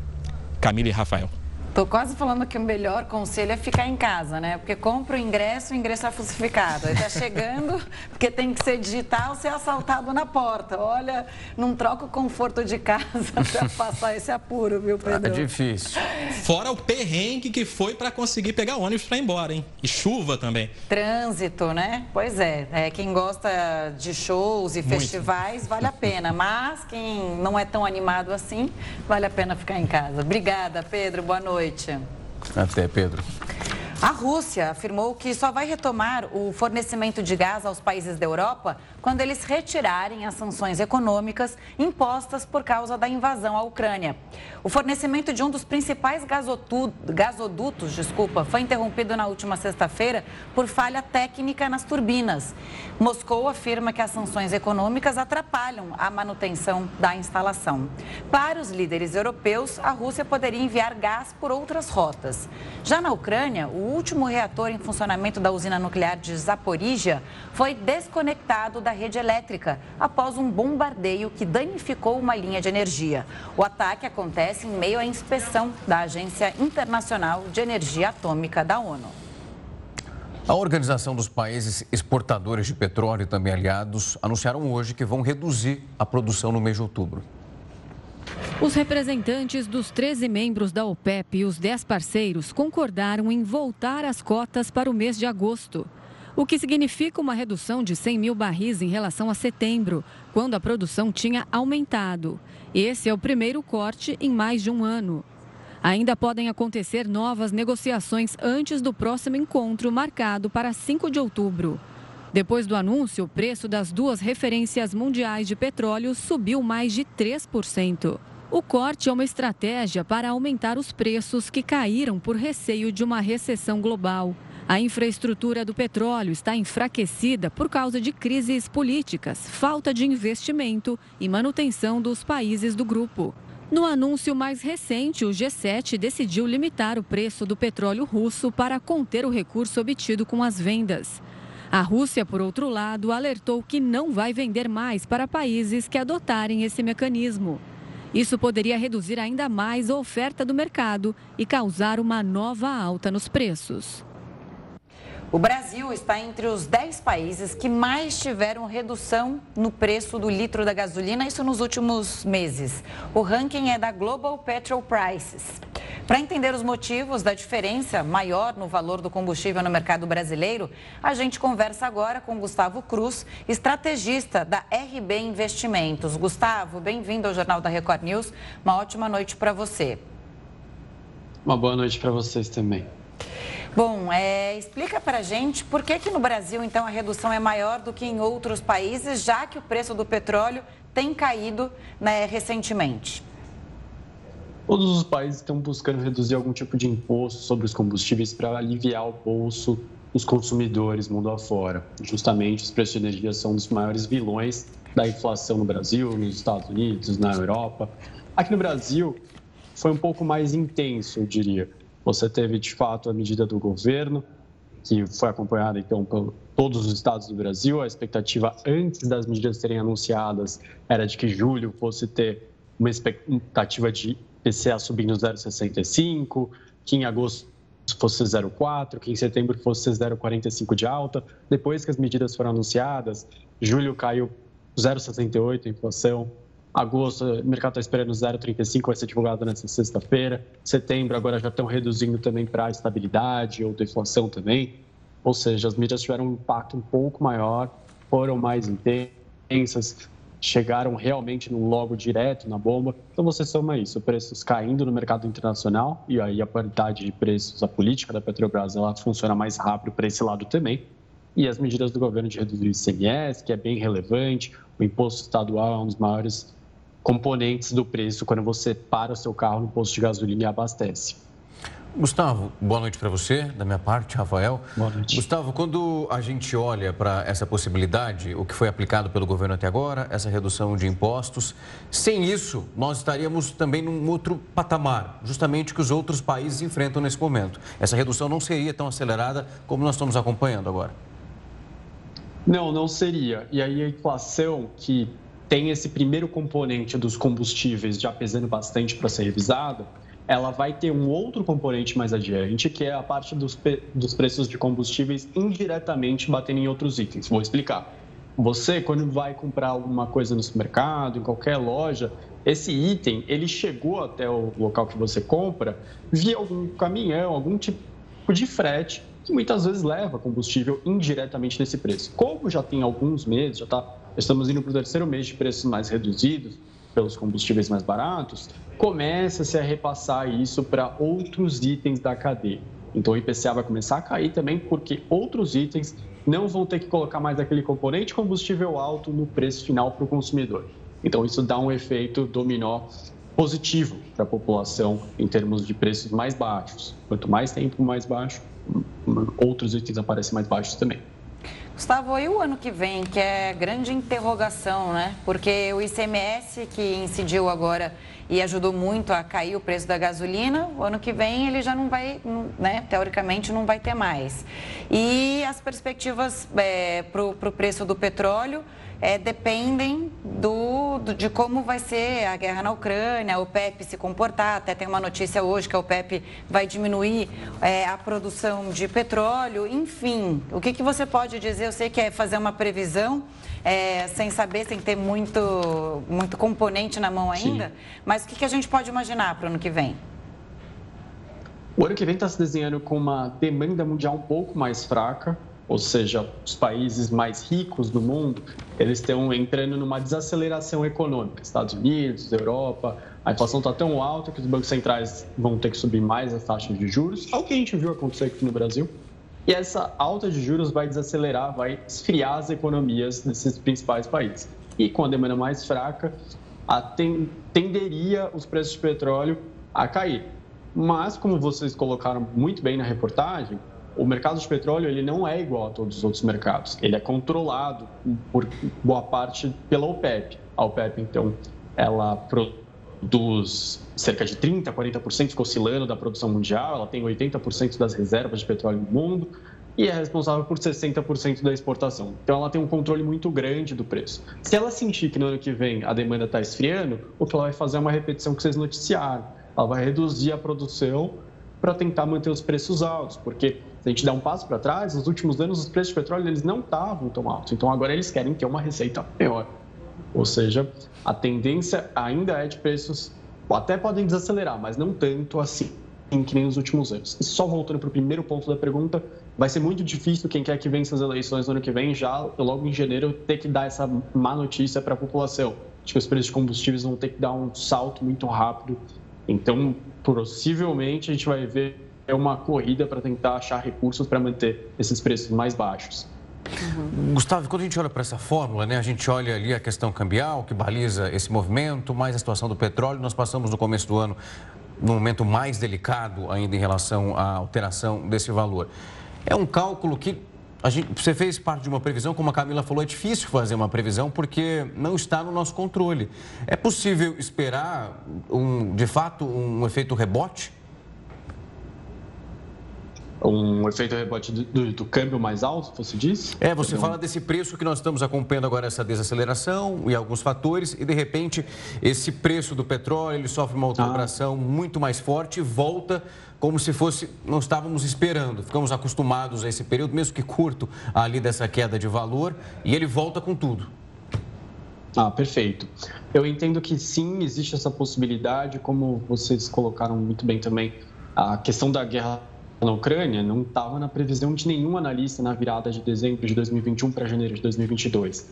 Camila e Rafael.
Tô quase falando que o melhor conselho é ficar em casa, né? Porque compra o ingresso, o ingresso é falsificado. Aí tá chegando, porque tem que ser digital, ser assaltado na porta. Olha, não troca o conforto de casa para passar esse apuro, viu, Pedro?
É difícil.
Fora o perrengue que foi para conseguir pegar ônibus para ir embora, hein? E chuva também.
Trânsito, né? Pois é. é quem gosta de shows e Muito. festivais, vale a pena. Mas quem não é tão animado assim, vale a pena ficar em casa. Obrigada, Pedro. Boa noite noite.
Até, Pedro.
A Rússia afirmou que só vai retomar o fornecimento de gás aos países da Europa quando eles retirarem as sanções econômicas impostas por causa da invasão à Ucrânia. O fornecimento de um dos principais gasodutos desculpa, foi interrompido na última sexta-feira por falha técnica nas turbinas. Moscou afirma que as sanções econômicas atrapalham a manutenção da instalação. Para os líderes europeus, a Rússia poderia enviar gás por outras rotas. Já na Ucrânia, o último reator em funcionamento da usina nuclear de Zaporizhia foi desconectado da rede elétrica após um bombardeio que danificou uma linha de energia. O ataque acontece em meio à inspeção da Agência Internacional de Energia Atômica da ONU.
A Organização dos Países Exportadores de Petróleo e também aliados anunciaram hoje que vão reduzir a produção no mês de outubro.
Os representantes dos 13 membros da OPEP e os 10 parceiros concordaram em voltar as cotas para o mês de agosto o que significa uma redução de 100 mil barris em relação a setembro, quando a produção tinha aumentado. Esse é o primeiro corte em mais de um ano. Ainda podem acontecer novas negociações antes do próximo encontro, marcado para 5 de outubro. Depois do anúncio, o preço das duas referências mundiais de petróleo subiu mais de 3%. O corte é uma estratégia para aumentar os preços que caíram por receio de uma recessão global. A infraestrutura do petróleo está enfraquecida por causa de crises políticas, falta de investimento e manutenção dos países do grupo. No anúncio mais recente, o G7 decidiu limitar o preço do petróleo russo para conter o recurso obtido com as vendas. A Rússia, por outro lado, alertou que não vai vender mais para países que adotarem esse mecanismo. Isso poderia reduzir ainda mais a oferta do mercado e causar uma nova alta nos preços.
O Brasil está entre os 10 países que mais tiveram redução no preço do litro da gasolina, isso nos últimos meses. O ranking é da Global Petrol Prices. Para entender os motivos da diferença maior no valor do combustível no mercado brasileiro, a gente conversa agora com Gustavo Cruz, estrategista da RB Investimentos. Gustavo, bem-vindo ao Jornal da Record News. Uma ótima noite para você.
Uma boa noite para vocês também.
Bom, é, explica para gente por que, que no Brasil, então, a redução é maior do que em outros países, já que o preço do petróleo tem caído né, recentemente.
Todos os países estão buscando reduzir algum tipo de imposto sobre os combustíveis para aliviar o bolso dos consumidores mundo afora. Justamente, os preços de energia são um dos maiores vilões da inflação no Brasil, nos Estados Unidos, na Europa. Aqui no Brasil, foi um pouco mais intenso, eu diria. Você teve, de fato, a medida do governo, que foi acompanhada, então, por todos os estados do Brasil. A expectativa antes das medidas serem anunciadas era de que julho fosse ter uma expectativa de IPCA subindo 0,65, que em agosto fosse 0,4, que em setembro fosse 0,45 de alta. Depois que as medidas foram anunciadas, julho caiu 0,68 a inflação, agosto o mercado está esperando 0,35, vai ser divulgado nessa sexta-feira. Setembro agora já estão reduzindo também para a estabilidade ou deflação também. Ou seja, as medidas tiveram um impacto um pouco maior, foram mais intensas, chegaram realmente no logo direto na bomba. Então você soma isso, preços caindo no mercado internacional e aí a paridade de preços, a política da Petrobras, ela funciona mais rápido para esse lado também. E as medidas do governo de reduzir o ICMS, que é bem relevante, o imposto estadual é um dos maiores componentes do preço quando você para o seu carro no posto de gasolina e abastece.
Gustavo, boa noite para você, da minha parte, Rafael.
Boa noite.
Gustavo, quando a gente olha para essa possibilidade, o que foi aplicado pelo governo até agora, essa redução de impostos, sem isso, nós estaríamos também num outro patamar, justamente que os outros países enfrentam nesse momento. Essa redução não seria tão acelerada como nós estamos acompanhando agora.
Não, não seria. E aí a inflação, que tem esse primeiro componente dos combustíveis já pesando bastante para ser revisado, ela vai ter um outro componente mais adiante, que é a parte dos, dos preços de combustíveis indiretamente batendo em outros itens. Vou explicar. Você, quando vai comprar alguma coisa no supermercado, em qualquer loja, esse item, ele chegou até o local que você compra via algum caminhão, algum tipo de frete, que muitas vezes leva combustível indiretamente nesse preço. Como já tem alguns meses, já tá, estamos indo para o terceiro mês de preços mais reduzidos, pelos combustíveis mais baratos, começa-se a repassar isso para outros itens da cadeia. Então o IPCA vai começar a cair também porque outros itens não vão ter que colocar mais aquele componente combustível alto no preço final para o consumidor. Então isso dá um efeito dominó positivo para a população em termos de preços mais baixos. Quanto mais tempo mais baixo, outros itens aparecem mais baixos também.
Gustavo, e o ano que vem, que é grande interrogação, né? Porque o ICMS que incidiu agora e ajudou muito a cair o preço da gasolina, o ano que vem ele já não vai, né? Teoricamente não vai ter mais. E as perspectivas é, para o preço do petróleo é, dependem do, do, de como vai ser a guerra na Ucrânia, o PEP se comportar. Até tem uma notícia hoje que o PEP vai diminuir é, a produção de petróleo. Enfim, o que, que você pode dizer? Eu sei que é fazer uma previsão. É, sem saber, sem ter muito, muito componente na mão ainda, Sim. mas o que, que a gente pode imaginar para o ano que vem?
O ano que vem está se desenhando com uma demanda mundial um pouco mais fraca, ou seja, os países mais ricos do mundo, eles estão entrando numa desaceleração econômica. Estados Unidos, Europa, a inflação está tão alta que os bancos centrais vão ter que subir mais as taxas de juros, é o que a gente viu acontecer aqui no Brasil. E essa alta de juros vai desacelerar, vai esfriar as economias desses principais países. E com a demanda mais fraca, tenderia os preços de petróleo a cair. Mas, como vocês colocaram muito bem na reportagem, o mercado de petróleo ele não é igual a todos os outros mercados. Ele é controlado por boa parte pela OPEP. A OPEP, então, ela produz cerca de 30%, 40%, fica oscilando da produção mundial, ela tem 80% das reservas de petróleo no mundo e é responsável por 60% da exportação. Então, ela tem um controle muito grande do preço. Se ela sentir que no ano que vem a demanda está esfriando, o que ela vai fazer é uma repetição que vocês noticiaram. Ela vai reduzir a produção para tentar manter os preços altos, porque se a gente der um passo para trás, nos últimos anos os preços de petróleo eles não estavam tão altos, então agora eles querem ter uma receita maior. Ou seja, a tendência ainda é de preços até podem desacelerar, mas não tanto assim que nem nos últimos anos. E só voltando para o primeiro ponto da pergunta, vai ser muito difícil quem quer que vença as eleições no ano que vem, já logo em janeiro, ter que dar essa má notícia para a população. Acho que os preços de combustíveis vão ter que dar um salto muito rápido. Então, possivelmente a gente vai ver uma corrida para tentar achar recursos para manter esses preços mais baixos.
Uhum. Gustavo, quando a gente olha para essa fórmula, né, a gente olha ali a questão cambial que baliza esse movimento, mais a situação do petróleo. Nós passamos no começo do ano num momento mais delicado ainda em relação à alteração desse valor. É um cálculo que Gente, você fez parte de uma previsão, como a Camila falou, é difícil fazer uma previsão porque não está no nosso controle. É possível esperar, um, de fato, um efeito rebote?
Um efeito rebote do, do, do, câmbio mais alto, você disse?
É, você fala desse preço que nós estamos acompanhando agora, essa desaceleração e alguns fatores, e de repente esse preço do petróleo ele sofre uma alteração ah. muito mais forte e volta como se fosse, não estávamos esperando, ficamos acostumados a esse período, mesmo que curto, ali dessa queda de valor, e ele volta com tudo.
Ah, perfeito. Eu entendo que sim, existe essa possibilidade, como vocês colocaram muito bem também, a questão da guerra na Ucrânia não estava na previsão de nenhum analista na virada de dezembro de 2021 para janeiro de 2022.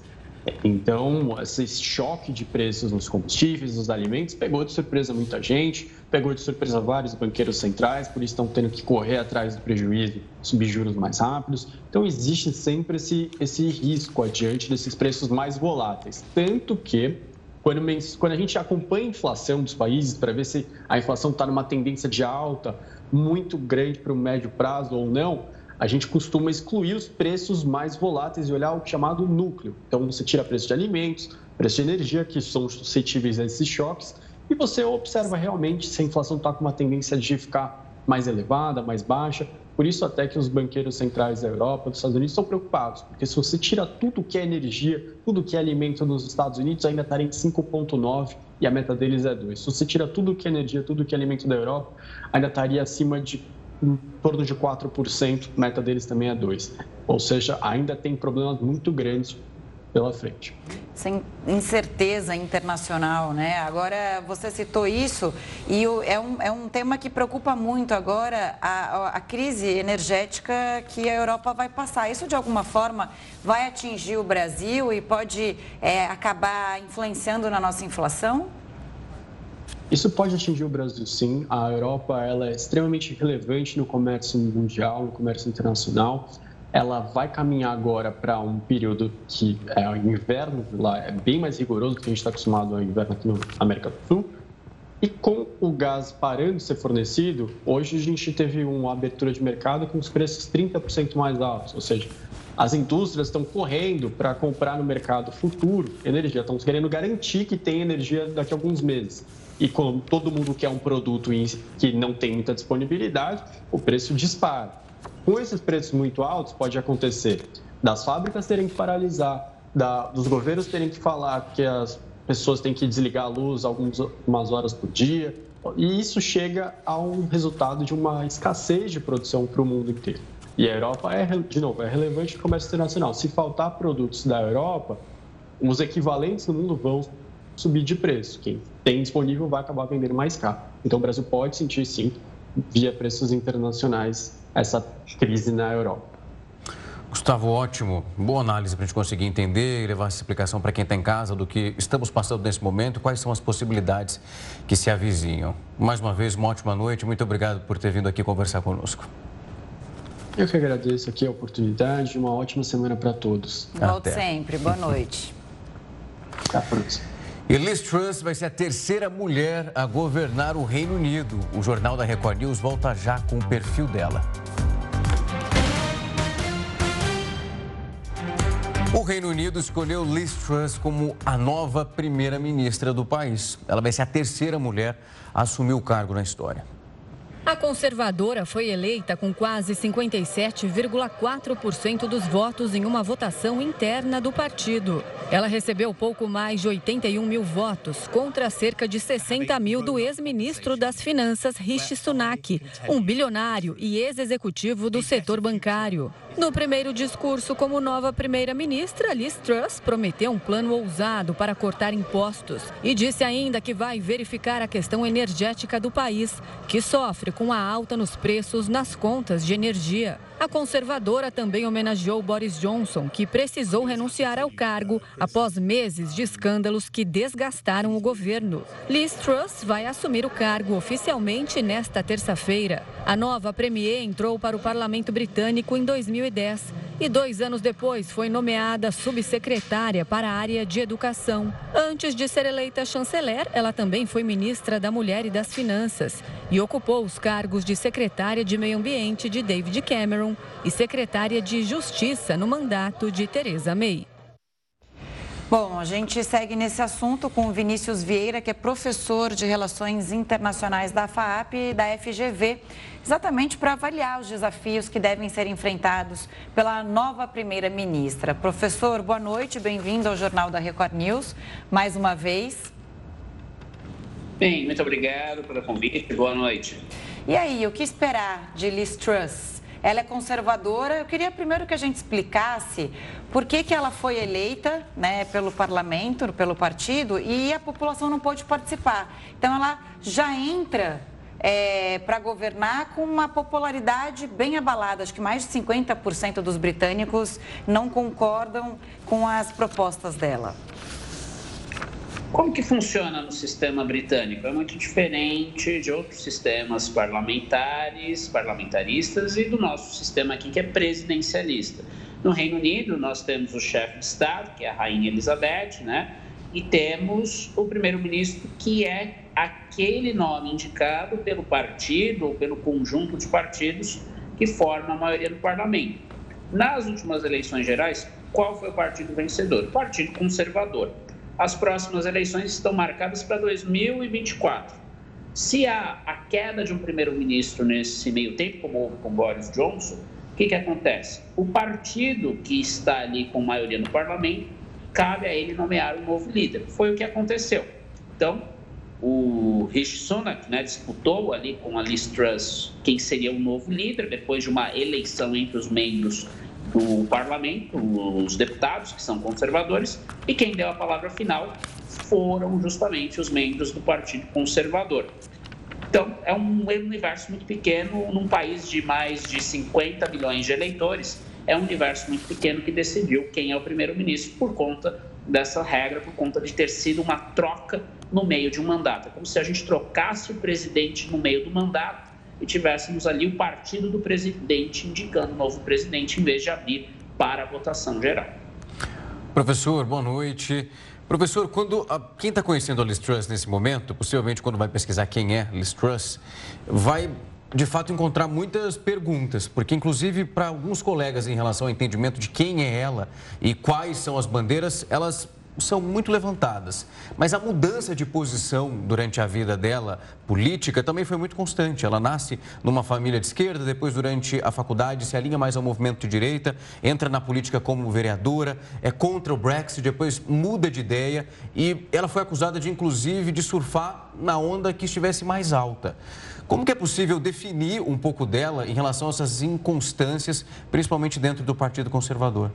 Então, esse choque de preços nos combustíveis, nos alimentos, pegou de surpresa muita gente, pegou de surpresa vários banqueiros centrais, por isso estão tendo que correr atrás do prejuízo, subir juros mais rápidos. Então, existe sempre esse, esse risco adiante desses preços mais voláteis. Tanto que, quando, quando a gente acompanha a inflação dos países para ver se a inflação está numa tendência de alta muito grande para o médio prazo ou não, a gente costuma excluir os preços mais voláteis e olhar o chamado núcleo. Então, você tira preço de alimentos, preço de energia, que são suscetíveis a esses choques, e você observa realmente se a inflação está com uma tendência de ficar mais elevada, mais baixa. Por isso, até que os banqueiros centrais da Europa, dos Estados Unidos, estão preocupados, porque se você tira tudo que é energia, tudo que é alimento nos Estados Unidos, ainda estaria em 5,9 e a meta deles é 2. Se você tira tudo que é energia, tudo que é alimento da Europa, ainda estaria acima de em torno de 4%, a meta deles também é 2. Ou seja, ainda tem problemas muito grandes pela frente.
Sem incerteza internacional, né? Agora, você citou isso e é um, é um tema que preocupa muito agora a, a crise energética que a Europa vai passar. Isso, de alguma forma, vai atingir o Brasil e pode é, acabar influenciando na nossa inflação?
Isso pode atingir o Brasil, sim. A Europa ela é extremamente relevante no comércio mundial, no comércio internacional ela vai caminhar agora para um período que é o inverno, lá é bem mais rigoroso do que a gente está acostumado ao inverno aqui na América do Sul. E com o gás parando de ser fornecido, hoje a gente teve uma abertura de mercado com os preços 30% mais altos, ou seja, as indústrias estão correndo para comprar no mercado futuro energia, estão querendo garantir que tem energia daqui a alguns meses. E como todo mundo quer um produto que não tem muita disponibilidade, o preço dispara. Com esses preços muito altos, pode acontecer das fábricas terem que paralisar, da, dos governos terem que falar que as pessoas têm que desligar a luz algumas horas por dia, e isso chega a um resultado de uma escassez de produção para o mundo inteiro. E a Europa é, de novo, é relevante no comércio internacional. Se faltar produtos da Europa, os equivalentes no mundo vão subir de preço. Quem tem disponível vai acabar vendendo mais caro. Então o Brasil pode sentir sim, via preços internacionais, essa crise na Europa.
Gustavo, ótimo. Boa análise para a gente conseguir entender e levar essa explicação para quem está em casa do que estamos passando nesse momento, quais são as possibilidades que se avizinham. Mais uma vez, uma ótima noite. Muito obrigado por ter vindo aqui conversar conosco.
Eu que agradeço aqui a oportunidade. Uma ótima semana para todos.
Volte sempre. Boa noite.
Até a próxima.
E Liz Truss vai ser a terceira mulher a governar o Reino Unido. O Jornal da Record News volta já com o perfil dela. O Reino Unido escolheu Liz Truss como a nova primeira-ministra do país. Ela vai ser a terceira mulher a assumir o cargo na história.
A conservadora foi eleita com quase 57,4% dos votos em uma votação interna do partido. Ela recebeu pouco mais de 81 mil votos, contra cerca de 60 mil do ex-ministro das Finanças, Rishi Sunak, um bilionário e ex-executivo do setor bancário. No primeiro discurso como nova primeira-ministra, Liz Truss prometeu um plano ousado para cortar impostos e disse ainda que vai verificar a questão energética do país, que sofre com a alta nos preços nas contas de energia. A conservadora também homenageou Boris Johnson, que precisou renunciar ao cargo após meses de escândalos que desgastaram o governo. Liz Truss vai assumir o cargo oficialmente nesta terça-feira. A nova premier entrou para o parlamento britânico em 2010 e dois anos depois foi nomeada subsecretária para a área de educação. Antes de ser eleita chanceler, ela também foi ministra da Mulher e das Finanças e ocupou os cargos de secretária de Meio Ambiente de David Cameron e secretária de Justiça no mandato de Theresa May.
Bom, a gente segue nesse assunto com o Vinícius Vieira, que é professor de Relações Internacionais da FAAP e da FGV, exatamente para avaliar os desafios que devem ser enfrentados pela nova primeira-ministra. Professor, boa noite, bem-vindo ao Jornal da Record News, mais uma vez.
Bem, muito obrigado pelo convite, boa noite.
E aí, o que esperar de Liz Truss? Ela é conservadora. Eu queria primeiro que a gente explicasse por que, que ela foi eleita né, pelo parlamento, pelo partido, e a população não pôde participar. Então, ela já entra é, para governar com uma popularidade bem abalada. Acho que mais de 50% dos britânicos não concordam com as propostas dela.
Como que funciona no sistema britânico? É muito diferente de outros sistemas parlamentares, parlamentaristas e do nosso sistema aqui que é presidencialista. No Reino Unido, nós temos o chefe de Estado, que é a Rainha Elizabeth, né? E temos o primeiro-ministro, que é aquele nome indicado pelo partido ou pelo conjunto de partidos que forma a maioria do parlamento. Nas últimas eleições gerais, qual foi o partido vencedor? O Partido Conservador as próximas eleições estão marcadas para 2024. Se há a queda de um primeiro-ministro nesse meio tempo, como houve com Boris Johnson, o que, que acontece? O partido que está ali com maioria no parlamento, cabe a ele nomear um novo líder. Foi o que aconteceu. Então, o Rishi Sunak né, disputou ali com a Liz Truss quem seria o novo líder, depois de uma eleição entre os membros do parlamento, os deputados, que são conservadores, e quem deu a palavra final foram justamente os membros do Partido Conservador. Então, é um universo muito pequeno, num país de mais de 50 milhões de eleitores, é um universo muito pequeno que decidiu quem é o primeiro-ministro por conta dessa regra, por conta de ter sido uma troca no meio de um mandato. É como se a gente trocasse o presidente no meio do mandato e tivéssemos ali o partido do presidente indicando o novo presidente, em vez de abrir para a votação geral.
Professor, boa noite. Professor, quando a, quem está conhecendo a Liz Truss nesse momento, possivelmente quando vai pesquisar quem é Liz Truss, vai de fato encontrar muitas perguntas, porque inclusive para alguns colegas em relação ao entendimento de quem é ela e quais são as bandeiras, elas são muito levantadas. Mas a mudança de posição durante a vida dela, política, também foi muito constante. Ela nasce numa família de esquerda, depois, durante a faculdade, se alinha mais ao movimento de direita, entra na política como vereadora, é contra o Brexit, depois muda de ideia e ela foi acusada de, inclusive, de surfar na onda que estivesse mais alta. Como que é possível definir um pouco dela em relação a essas inconstâncias, principalmente dentro do Partido Conservador?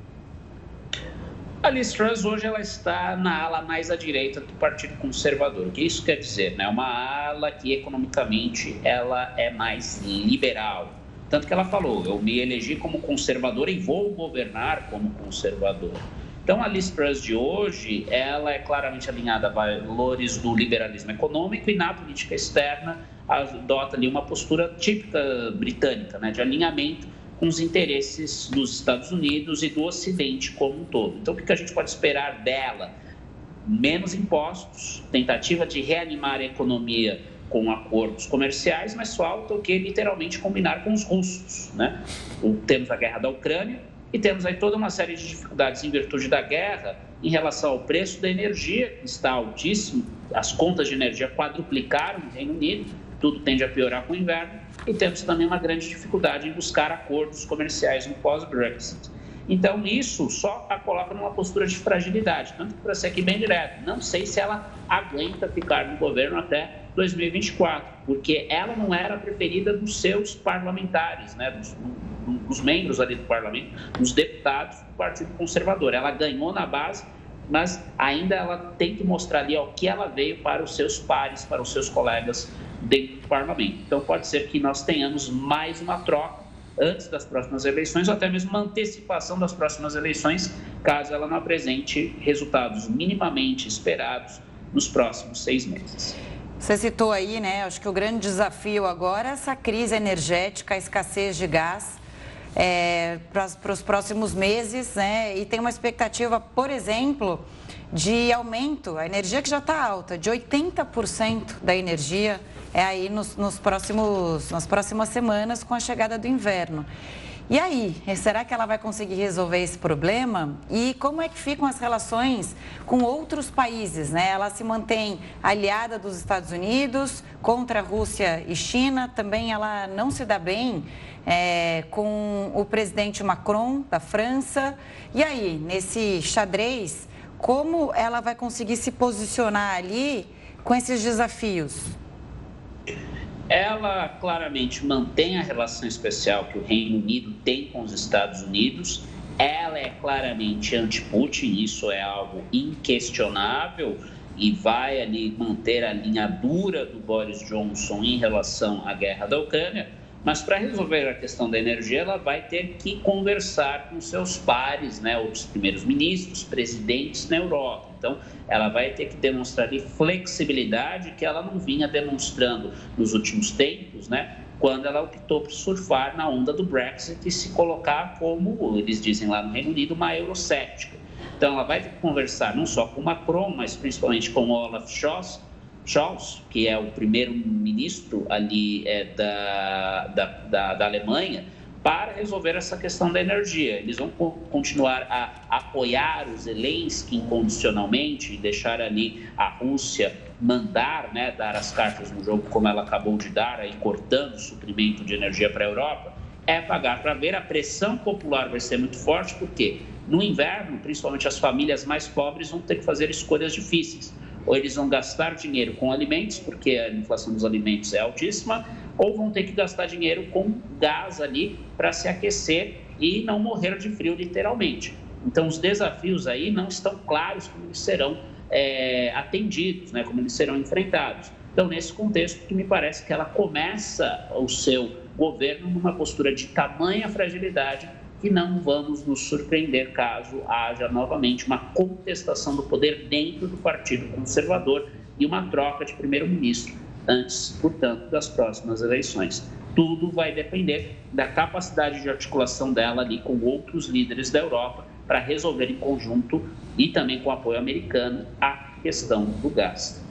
A Liz Truss hoje ela está na ala mais à direita do Partido Conservador. O que isso quer dizer? Né? Uma ala que economicamente ela é mais liberal. Tanto que ela falou, eu me elegi como conservadora e vou governar como conservador. Então a Liz Truss de hoje, ela é claramente alinhada a valores do liberalismo econômico e na política externa adota ali uma postura típica britânica, né, de alinhamento com os interesses dos Estados Unidos e do Ocidente como um todo. Então, o que a gente pode esperar dela? Menos impostos, tentativa de reanimar a economia com acordos comerciais, mas falta o que literalmente combinar com os russos. Né? Temos a guerra da Ucrânia e temos aí toda uma série de dificuldades em virtude da guerra em relação ao preço da energia, que está altíssimo, as contas de energia quadruplicaram no Reino Unido, tudo tende a piorar com o inverno e temos também uma grande dificuldade em buscar acordos comerciais no pós-Brexit. Então, isso só a coloca numa postura de fragilidade. Tanto para ser aqui bem direto, não sei se ela aguenta ficar no governo até 2024, porque ela não era a preferida dos seus parlamentares, né, dos, dos membros ali do parlamento, dos deputados do Partido Conservador. Ela ganhou na base, mas ainda ela tem que mostrar ali o que ela veio para os seus pares, para os seus colegas dentro do parlamento. Então, pode ser que nós tenhamos mais uma troca antes das próximas eleições, ou até mesmo uma antecipação das próximas eleições, caso ela não apresente resultados minimamente esperados nos próximos seis meses.
Você citou aí, né? Acho que o grande desafio agora é essa crise energética, a escassez de gás. É, para os próximos meses, né? E tem uma expectativa, por exemplo, de aumento, a energia que já está alta, de 80% da energia é aí nos, nos próximos, nas próximas semanas com a chegada do inverno. E aí, será que ela vai conseguir resolver esse problema? E como é que ficam as relações com outros países? Né? Ela se mantém aliada dos Estados Unidos contra a Rússia e China. Também ela não se dá bem é, com o presidente Macron da França. E aí, nesse xadrez, como ela vai conseguir se posicionar ali com esses desafios?
Ela claramente mantém a relação especial que o Reino Unido tem com os Estados Unidos. Ela é claramente anti-Putin, isso é algo inquestionável e vai ali manter a linha dura do Boris Johnson em relação à guerra da Ucrânia. Mas para resolver a questão da energia, ela vai ter que conversar com seus pares, né, os primeiros ministros, presidentes na Europa. Então, ela vai ter que demonstrar flexibilidade que ela não vinha demonstrando nos últimos tempos, né? Quando ela optou por surfar na onda do Brexit e se colocar como, eles dizem lá no Reino Unido, uma eurocéptica. Então, ela vai ter que conversar não só com Macron, mas principalmente com Olaf Scholz, Scholz, que é o primeiro-ministro ali é, da, da, da, da, Alemanha, para resolver essa questão da energia. Eles vão continuar a apoiar os Zelensky incondicionalmente e deixar ali a Rússia mandar, né, dar as cartas no jogo como ela acabou de dar, aí cortando o suprimento de energia para a Europa, é pagar para ver. A pressão popular vai ser muito forte, porque no inverno, principalmente as famílias mais pobres vão ter que fazer escolhas difíceis ou eles vão gastar dinheiro com alimentos, porque a inflação dos alimentos é altíssima, ou vão ter que gastar dinheiro com gás ali para se aquecer e não morrer de frio, literalmente. Então, os desafios aí não estão claros como eles serão é, atendidos, né, como eles serão enfrentados. Então, nesse contexto, que me parece que ela começa o seu governo numa postura de tamanha fragilidade que não vamos nos surpreender caso haja novamente uma contestação do poder dentro do Partido Conservador e uma troca de primeiro-ministro antes, portanto, das próximas eleições. Tudo vai depender da capacidade de articulação dela ali com outros líderes da Europa para resolver em conjunto e também com apoio americano a questão do gás.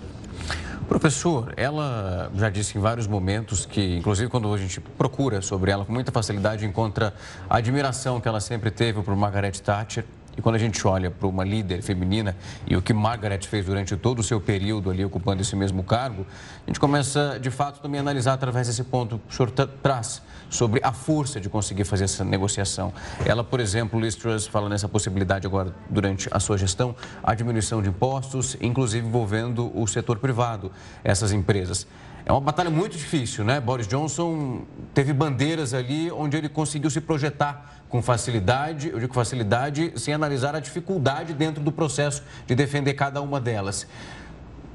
Professor, ela já disse em vários momentos que, inclusive quando a gente procura sobre ela com muita facilidade, encontra a admiração que ela sempre teve por Margaret Thatcher e quando a gente olha para uma líder feminina e o que Margaret fez durante todo o seu período ali ocupando esse mesmo cargo, a gente começa de fato também a analisar através desse ponto que o senhor traz sobre a força de conseguir fazer essa negociação. Ela, por exemplo, Liz Truss fala nessa possibilidade agora durante a sua gestão, a diminuição de impostos, inclusive envolvendo o setor privado, essas empresas. É uma batalha muito difícil, né? Boris Johnson teve bandeiras ali onde ele conseguiu se projetar com facilidade, eu digo facilidade, sem analisar a dificuldade dentro do processo de defender cada uma delas.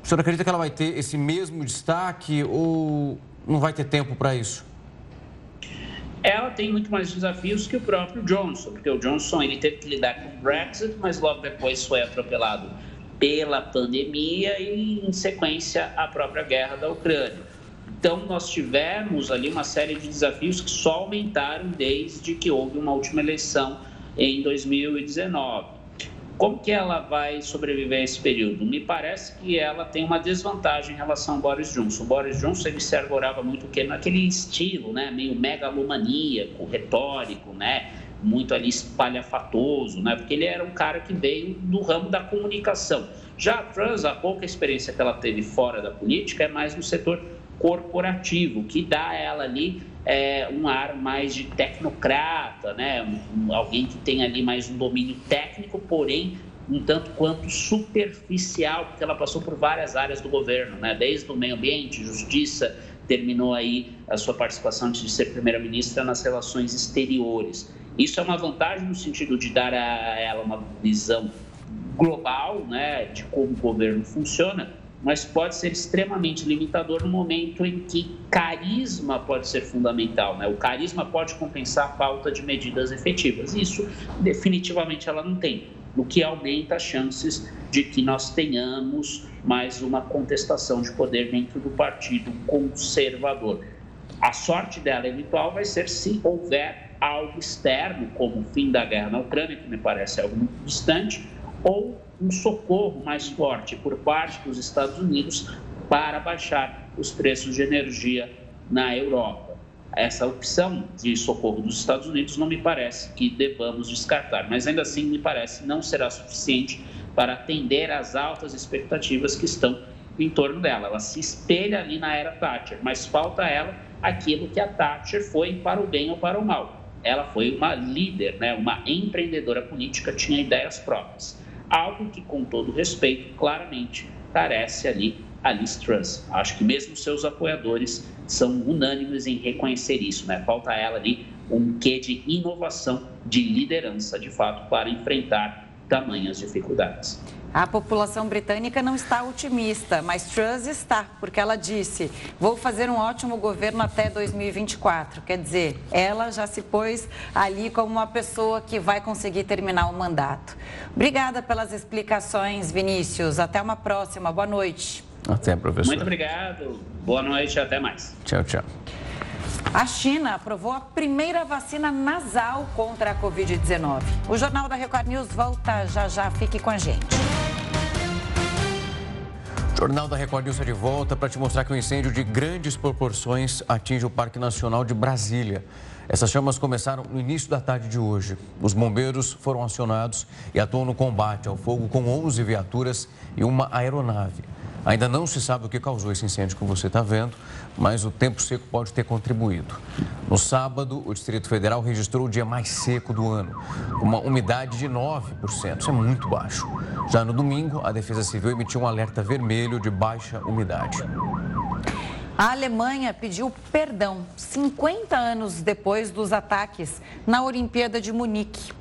O senhor acredita que ela vai ter esse mesmo destaque ou não vai ter tempo para isso?
Ela tem muito mais desafios que o próprio Johnson, porque o Johnson ele teve que lidar com o Brexit, mas logo depois foi atropelado pela pandemia e, em sequência, a própria guerra da Ucrânia. Então, nós tivemos ali uma série de desafios que só aumentaram desde que houve uma última eleição em 2019. Como que ela vai sobreviver a esse período? Me parece que ela tem uma desvantagem em relação ao Boris Johnson. O Boris Johnson ele se arvorava muito que naquele estilo, né, meio megalomaníaco, retórico, né, muito ali espalhafatoso, né? Porque ele era um cara que veio do ramo da comunicação. Já a Trans, a pouca experiência que ela teve fora da política é mais no setor corporativo, que dá a ela ali é, um ar mais de tecnocrata, né? Um, alguém que tem ali mais um domínio técnico, porém um tanto quanto superficial, porque ela passou por várias áreas do governo, né? Desde o meio ambiente, justiça, terminou aí a sua participação antes de ser primeira-ministra nas relações exteriores. Isso é uma vantagem no sentido de dar a ela uma visão global né, de como o governo funciona, mas pode ser extremamente limitador no momento em que carisma pode ser fundamental. Né? O carisma pode compensar a falta de medidas efetivas. Isso, definitivamente, ela não tem, o que aumenta as chances de que nós tenhamos mais uma contestação de poder dentro do Partido Conservador. A sorte dela eventual vai ser se houver algo externo, como o fim da guerra na Ucrânia, que me parece algo muito distante, ou um socorro mais forte por parte dos Estados Unidos para baixar os preços de energia na Europa. essa opção de socorro dos Estados Unidos não me parece que devamos descartar, mas ainda assim me parece não será suficiente para atender às altas expectativas que estão em torno dela. Ela se espelha ali na era Thatcher, mas falta ela aquilo que a Thatcher foi para o bem ou para o mal. Ela foi uma líder, né, uma empreendedora política, tinha ideias próprias. Algo que, com todo respeito, claramente carece ali a Liz Truss. Acho que mesmo seus apoiadores são unânimes em reconhecer isso, né? Falta ela ali um quê de inovação, de liderança, de fato, para enfrentar tamanhas dificuldades.
A população britânica não está otimista, mas Truss está, porque ela disse: vou fazer um ótimo governo até 2024. Quer dizer, ela já se pôs ali como uma pessoa que vai conseguir terminar o mandato. Obrigada pelas explicações, Vinícius. Até uma próxima. Boa noite.
Até, professor.
Muito obrigado. Boa noite. Até mais.
Tchau, tchau.
A China aprovou a primeira vacina nasal contra a Covid-19. O Jornal da Record News volta já já. Fique com a gente.
Jornal da Record News está de volta para te mostrar que um incêndio de grandes proporções atinge o Parque Nacional de Brasília. Essas chamas começaram no início da tarde de hoje. Os bombeiros foram acionados e atuam no combate ao fogo com 11 viaturas e uma aeronave. Ainda não se sabe o que causou esse incêndio que você está vendo, mas o tempo seco pode ter contribuído. No sábado, o Distrito Federal registrou o dia mais seco do ano, com uma umidade de 9%. Isso é muito baixo. Já no domingo, a Defesa Civil emitiu um alerta vermelho de baixa umidade.
A Alemanha pediu perdão 50 anos depois dos ataques na Olimpíada de Munique.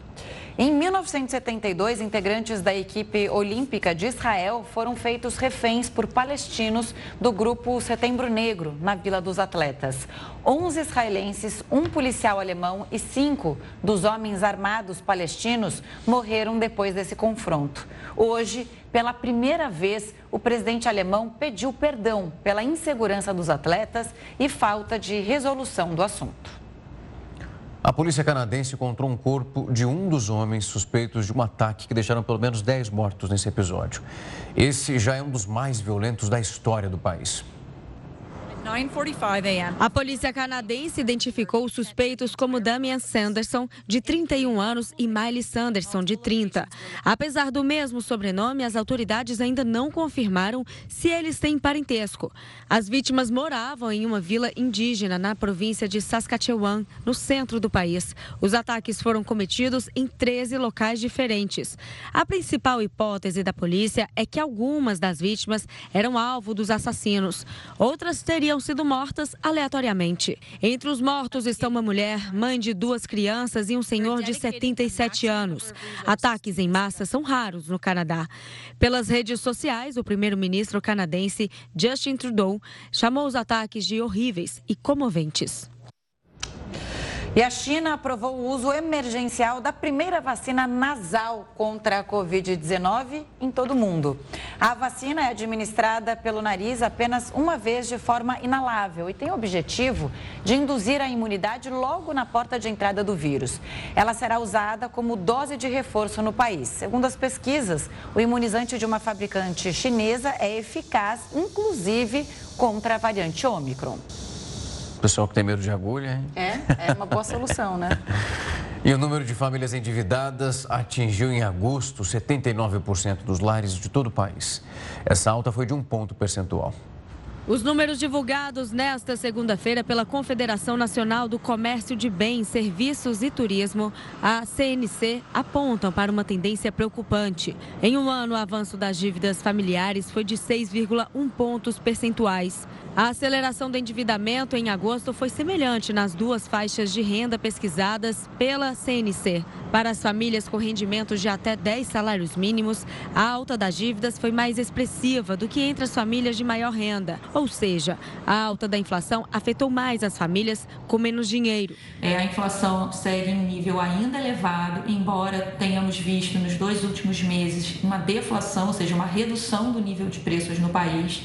Em 1972, integrantes da equipe olímpica de Israel foram feitos reféns por palestinos do grupo Setembro Negro, na Vila dos Atletas. 11 israelenses, um policial alemão e cinco dos homens armados palestinos morreram depois desse confronto. Hoje, pela primeira vez, o presidente alemão pediu perdão pela insegurança dos atletas e falta de resolução do assunto.
A polícia canadense encontrou um corpo de um dos homens suspeitos de um ataque que deixaram pelo menos 10 mortos nesse episódio. Esse já é um dos mais violentos da história do país.
A polícia canadense identificou os suspeitos como Damian Sanderson, de 31 anos, e Miley Sanderson, de 30. Apesar do mesmo sobrenome, as autoridades ainda não confirmaram se eles têm parentesco. As vítimas moravam em uma vila indígena na província de Saskatchewan, no centro do país. Os ataques foram cometidos em 13 locais diferentes. A principal hipótese da polícia é que algumas das vítimas eram alvo dos assassinos. Outras teriam teriam sido mortas aleatoriamente. Entre os mortos estão uma mulher, mãe de duas crianças e um senhor de 77 anos. Ataques em massa são raros no Canadá. Pelas redes sociais, o primeiro-ministro canadense Justin Trudeau chamou os ataques de horríveis e comoventes.
E a China aprovou o uso emergencial da primeira vacina nasal contra a Covid-19 em todo o mundo. A vacina é administrada pelo nariz apenas uma vez de forma inalável e tem o objetivo de induzir a imunidade logo na porta de entrada do vírus. Ela será usada como dose de reforço no país. Segundo as pesquisas, o imunizante de uma fabricante chinesa é eficaz, inclusive contra a variante Ômicron.
Pessoal que tem medo de agulha, hein?
É, é uma boa solução, né?
E o número de famílias endividadas atingiu em agosto 79% dos lares de todo o país. Essa alta foi de um ponto percentual.
Os números divulgados nesta segunda-feira pela Confederação Nacional do Comércio de Bens, Serviços e Turismo, a CNC, apontam para uma tendência preocupante. Em um ano, o avanço das dívidas familiares foi de 6,1 pontos percentuais. A aceleração do endividamento em agosto foi semelhante nas duas faixas de renda pesquisadas pela CNC. Para as famílias com rendimentos de até 10 salários mínimos, a alta das dívidas foi mais expressiva do que entre as famílias de maior renda. Ou seja, a alta da inflação afetou mais as famílias com menos dinheiro.
É, a inflação segue em um nível ainda elevado, embora tenhamos visto nos dois últimos meses uma deflação, ou seja, uma redução do nível de preços no país.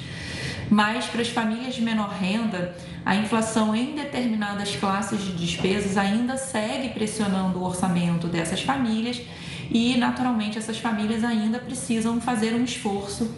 Mas para as famílias de menor renda, a inflação em determinadas classes de despesas ainda segue pressionando o orçamento dessas famílias e, naturalmente, essas famílias ainda precisam fazer um esforço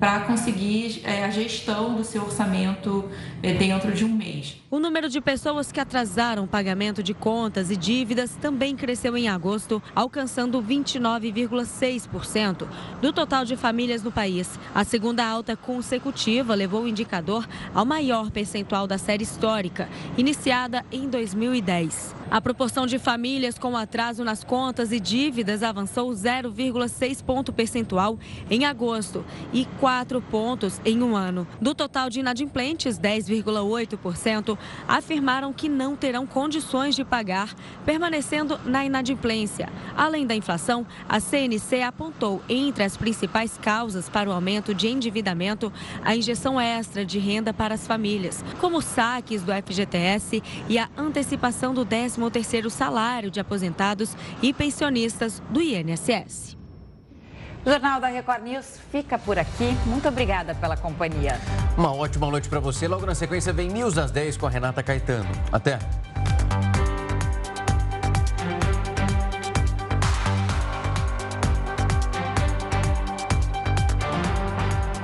para conseguir é, a gestão do seu orçamento é, dentro de um mês.
O número de pessoas que atrasaram o pagamento de contas e dívidas também cresceu em agosto, alcançando 29,6% do total de famílias no país. A segunda alta consecutiva levou o indicador ao maior percentual da série histórica, iniciada em 2010. A proporção de famílias com atraso nas contas e dívidas avançou 0,6 ponto percentual em agosto e 4 pontos em um ano. Do total de inadimplentes, 10,8% afirmaram que não terão condições de pagar, permanecendo na inadimplência. Além da inflação, a CNC apontou entre as principais causas para o aumento de endividamento a injeção extra de renda para as famílias, como saques do FGTS e a antecipação do 13 13º salário de aposentados e pensionistas do INSS.
O Jornal da Record News fica por aqui. Muito obrigada pela companhia.
Uma ótima noite para você. Logo na sequência vem News às 10 com a Renata Caetano. Até!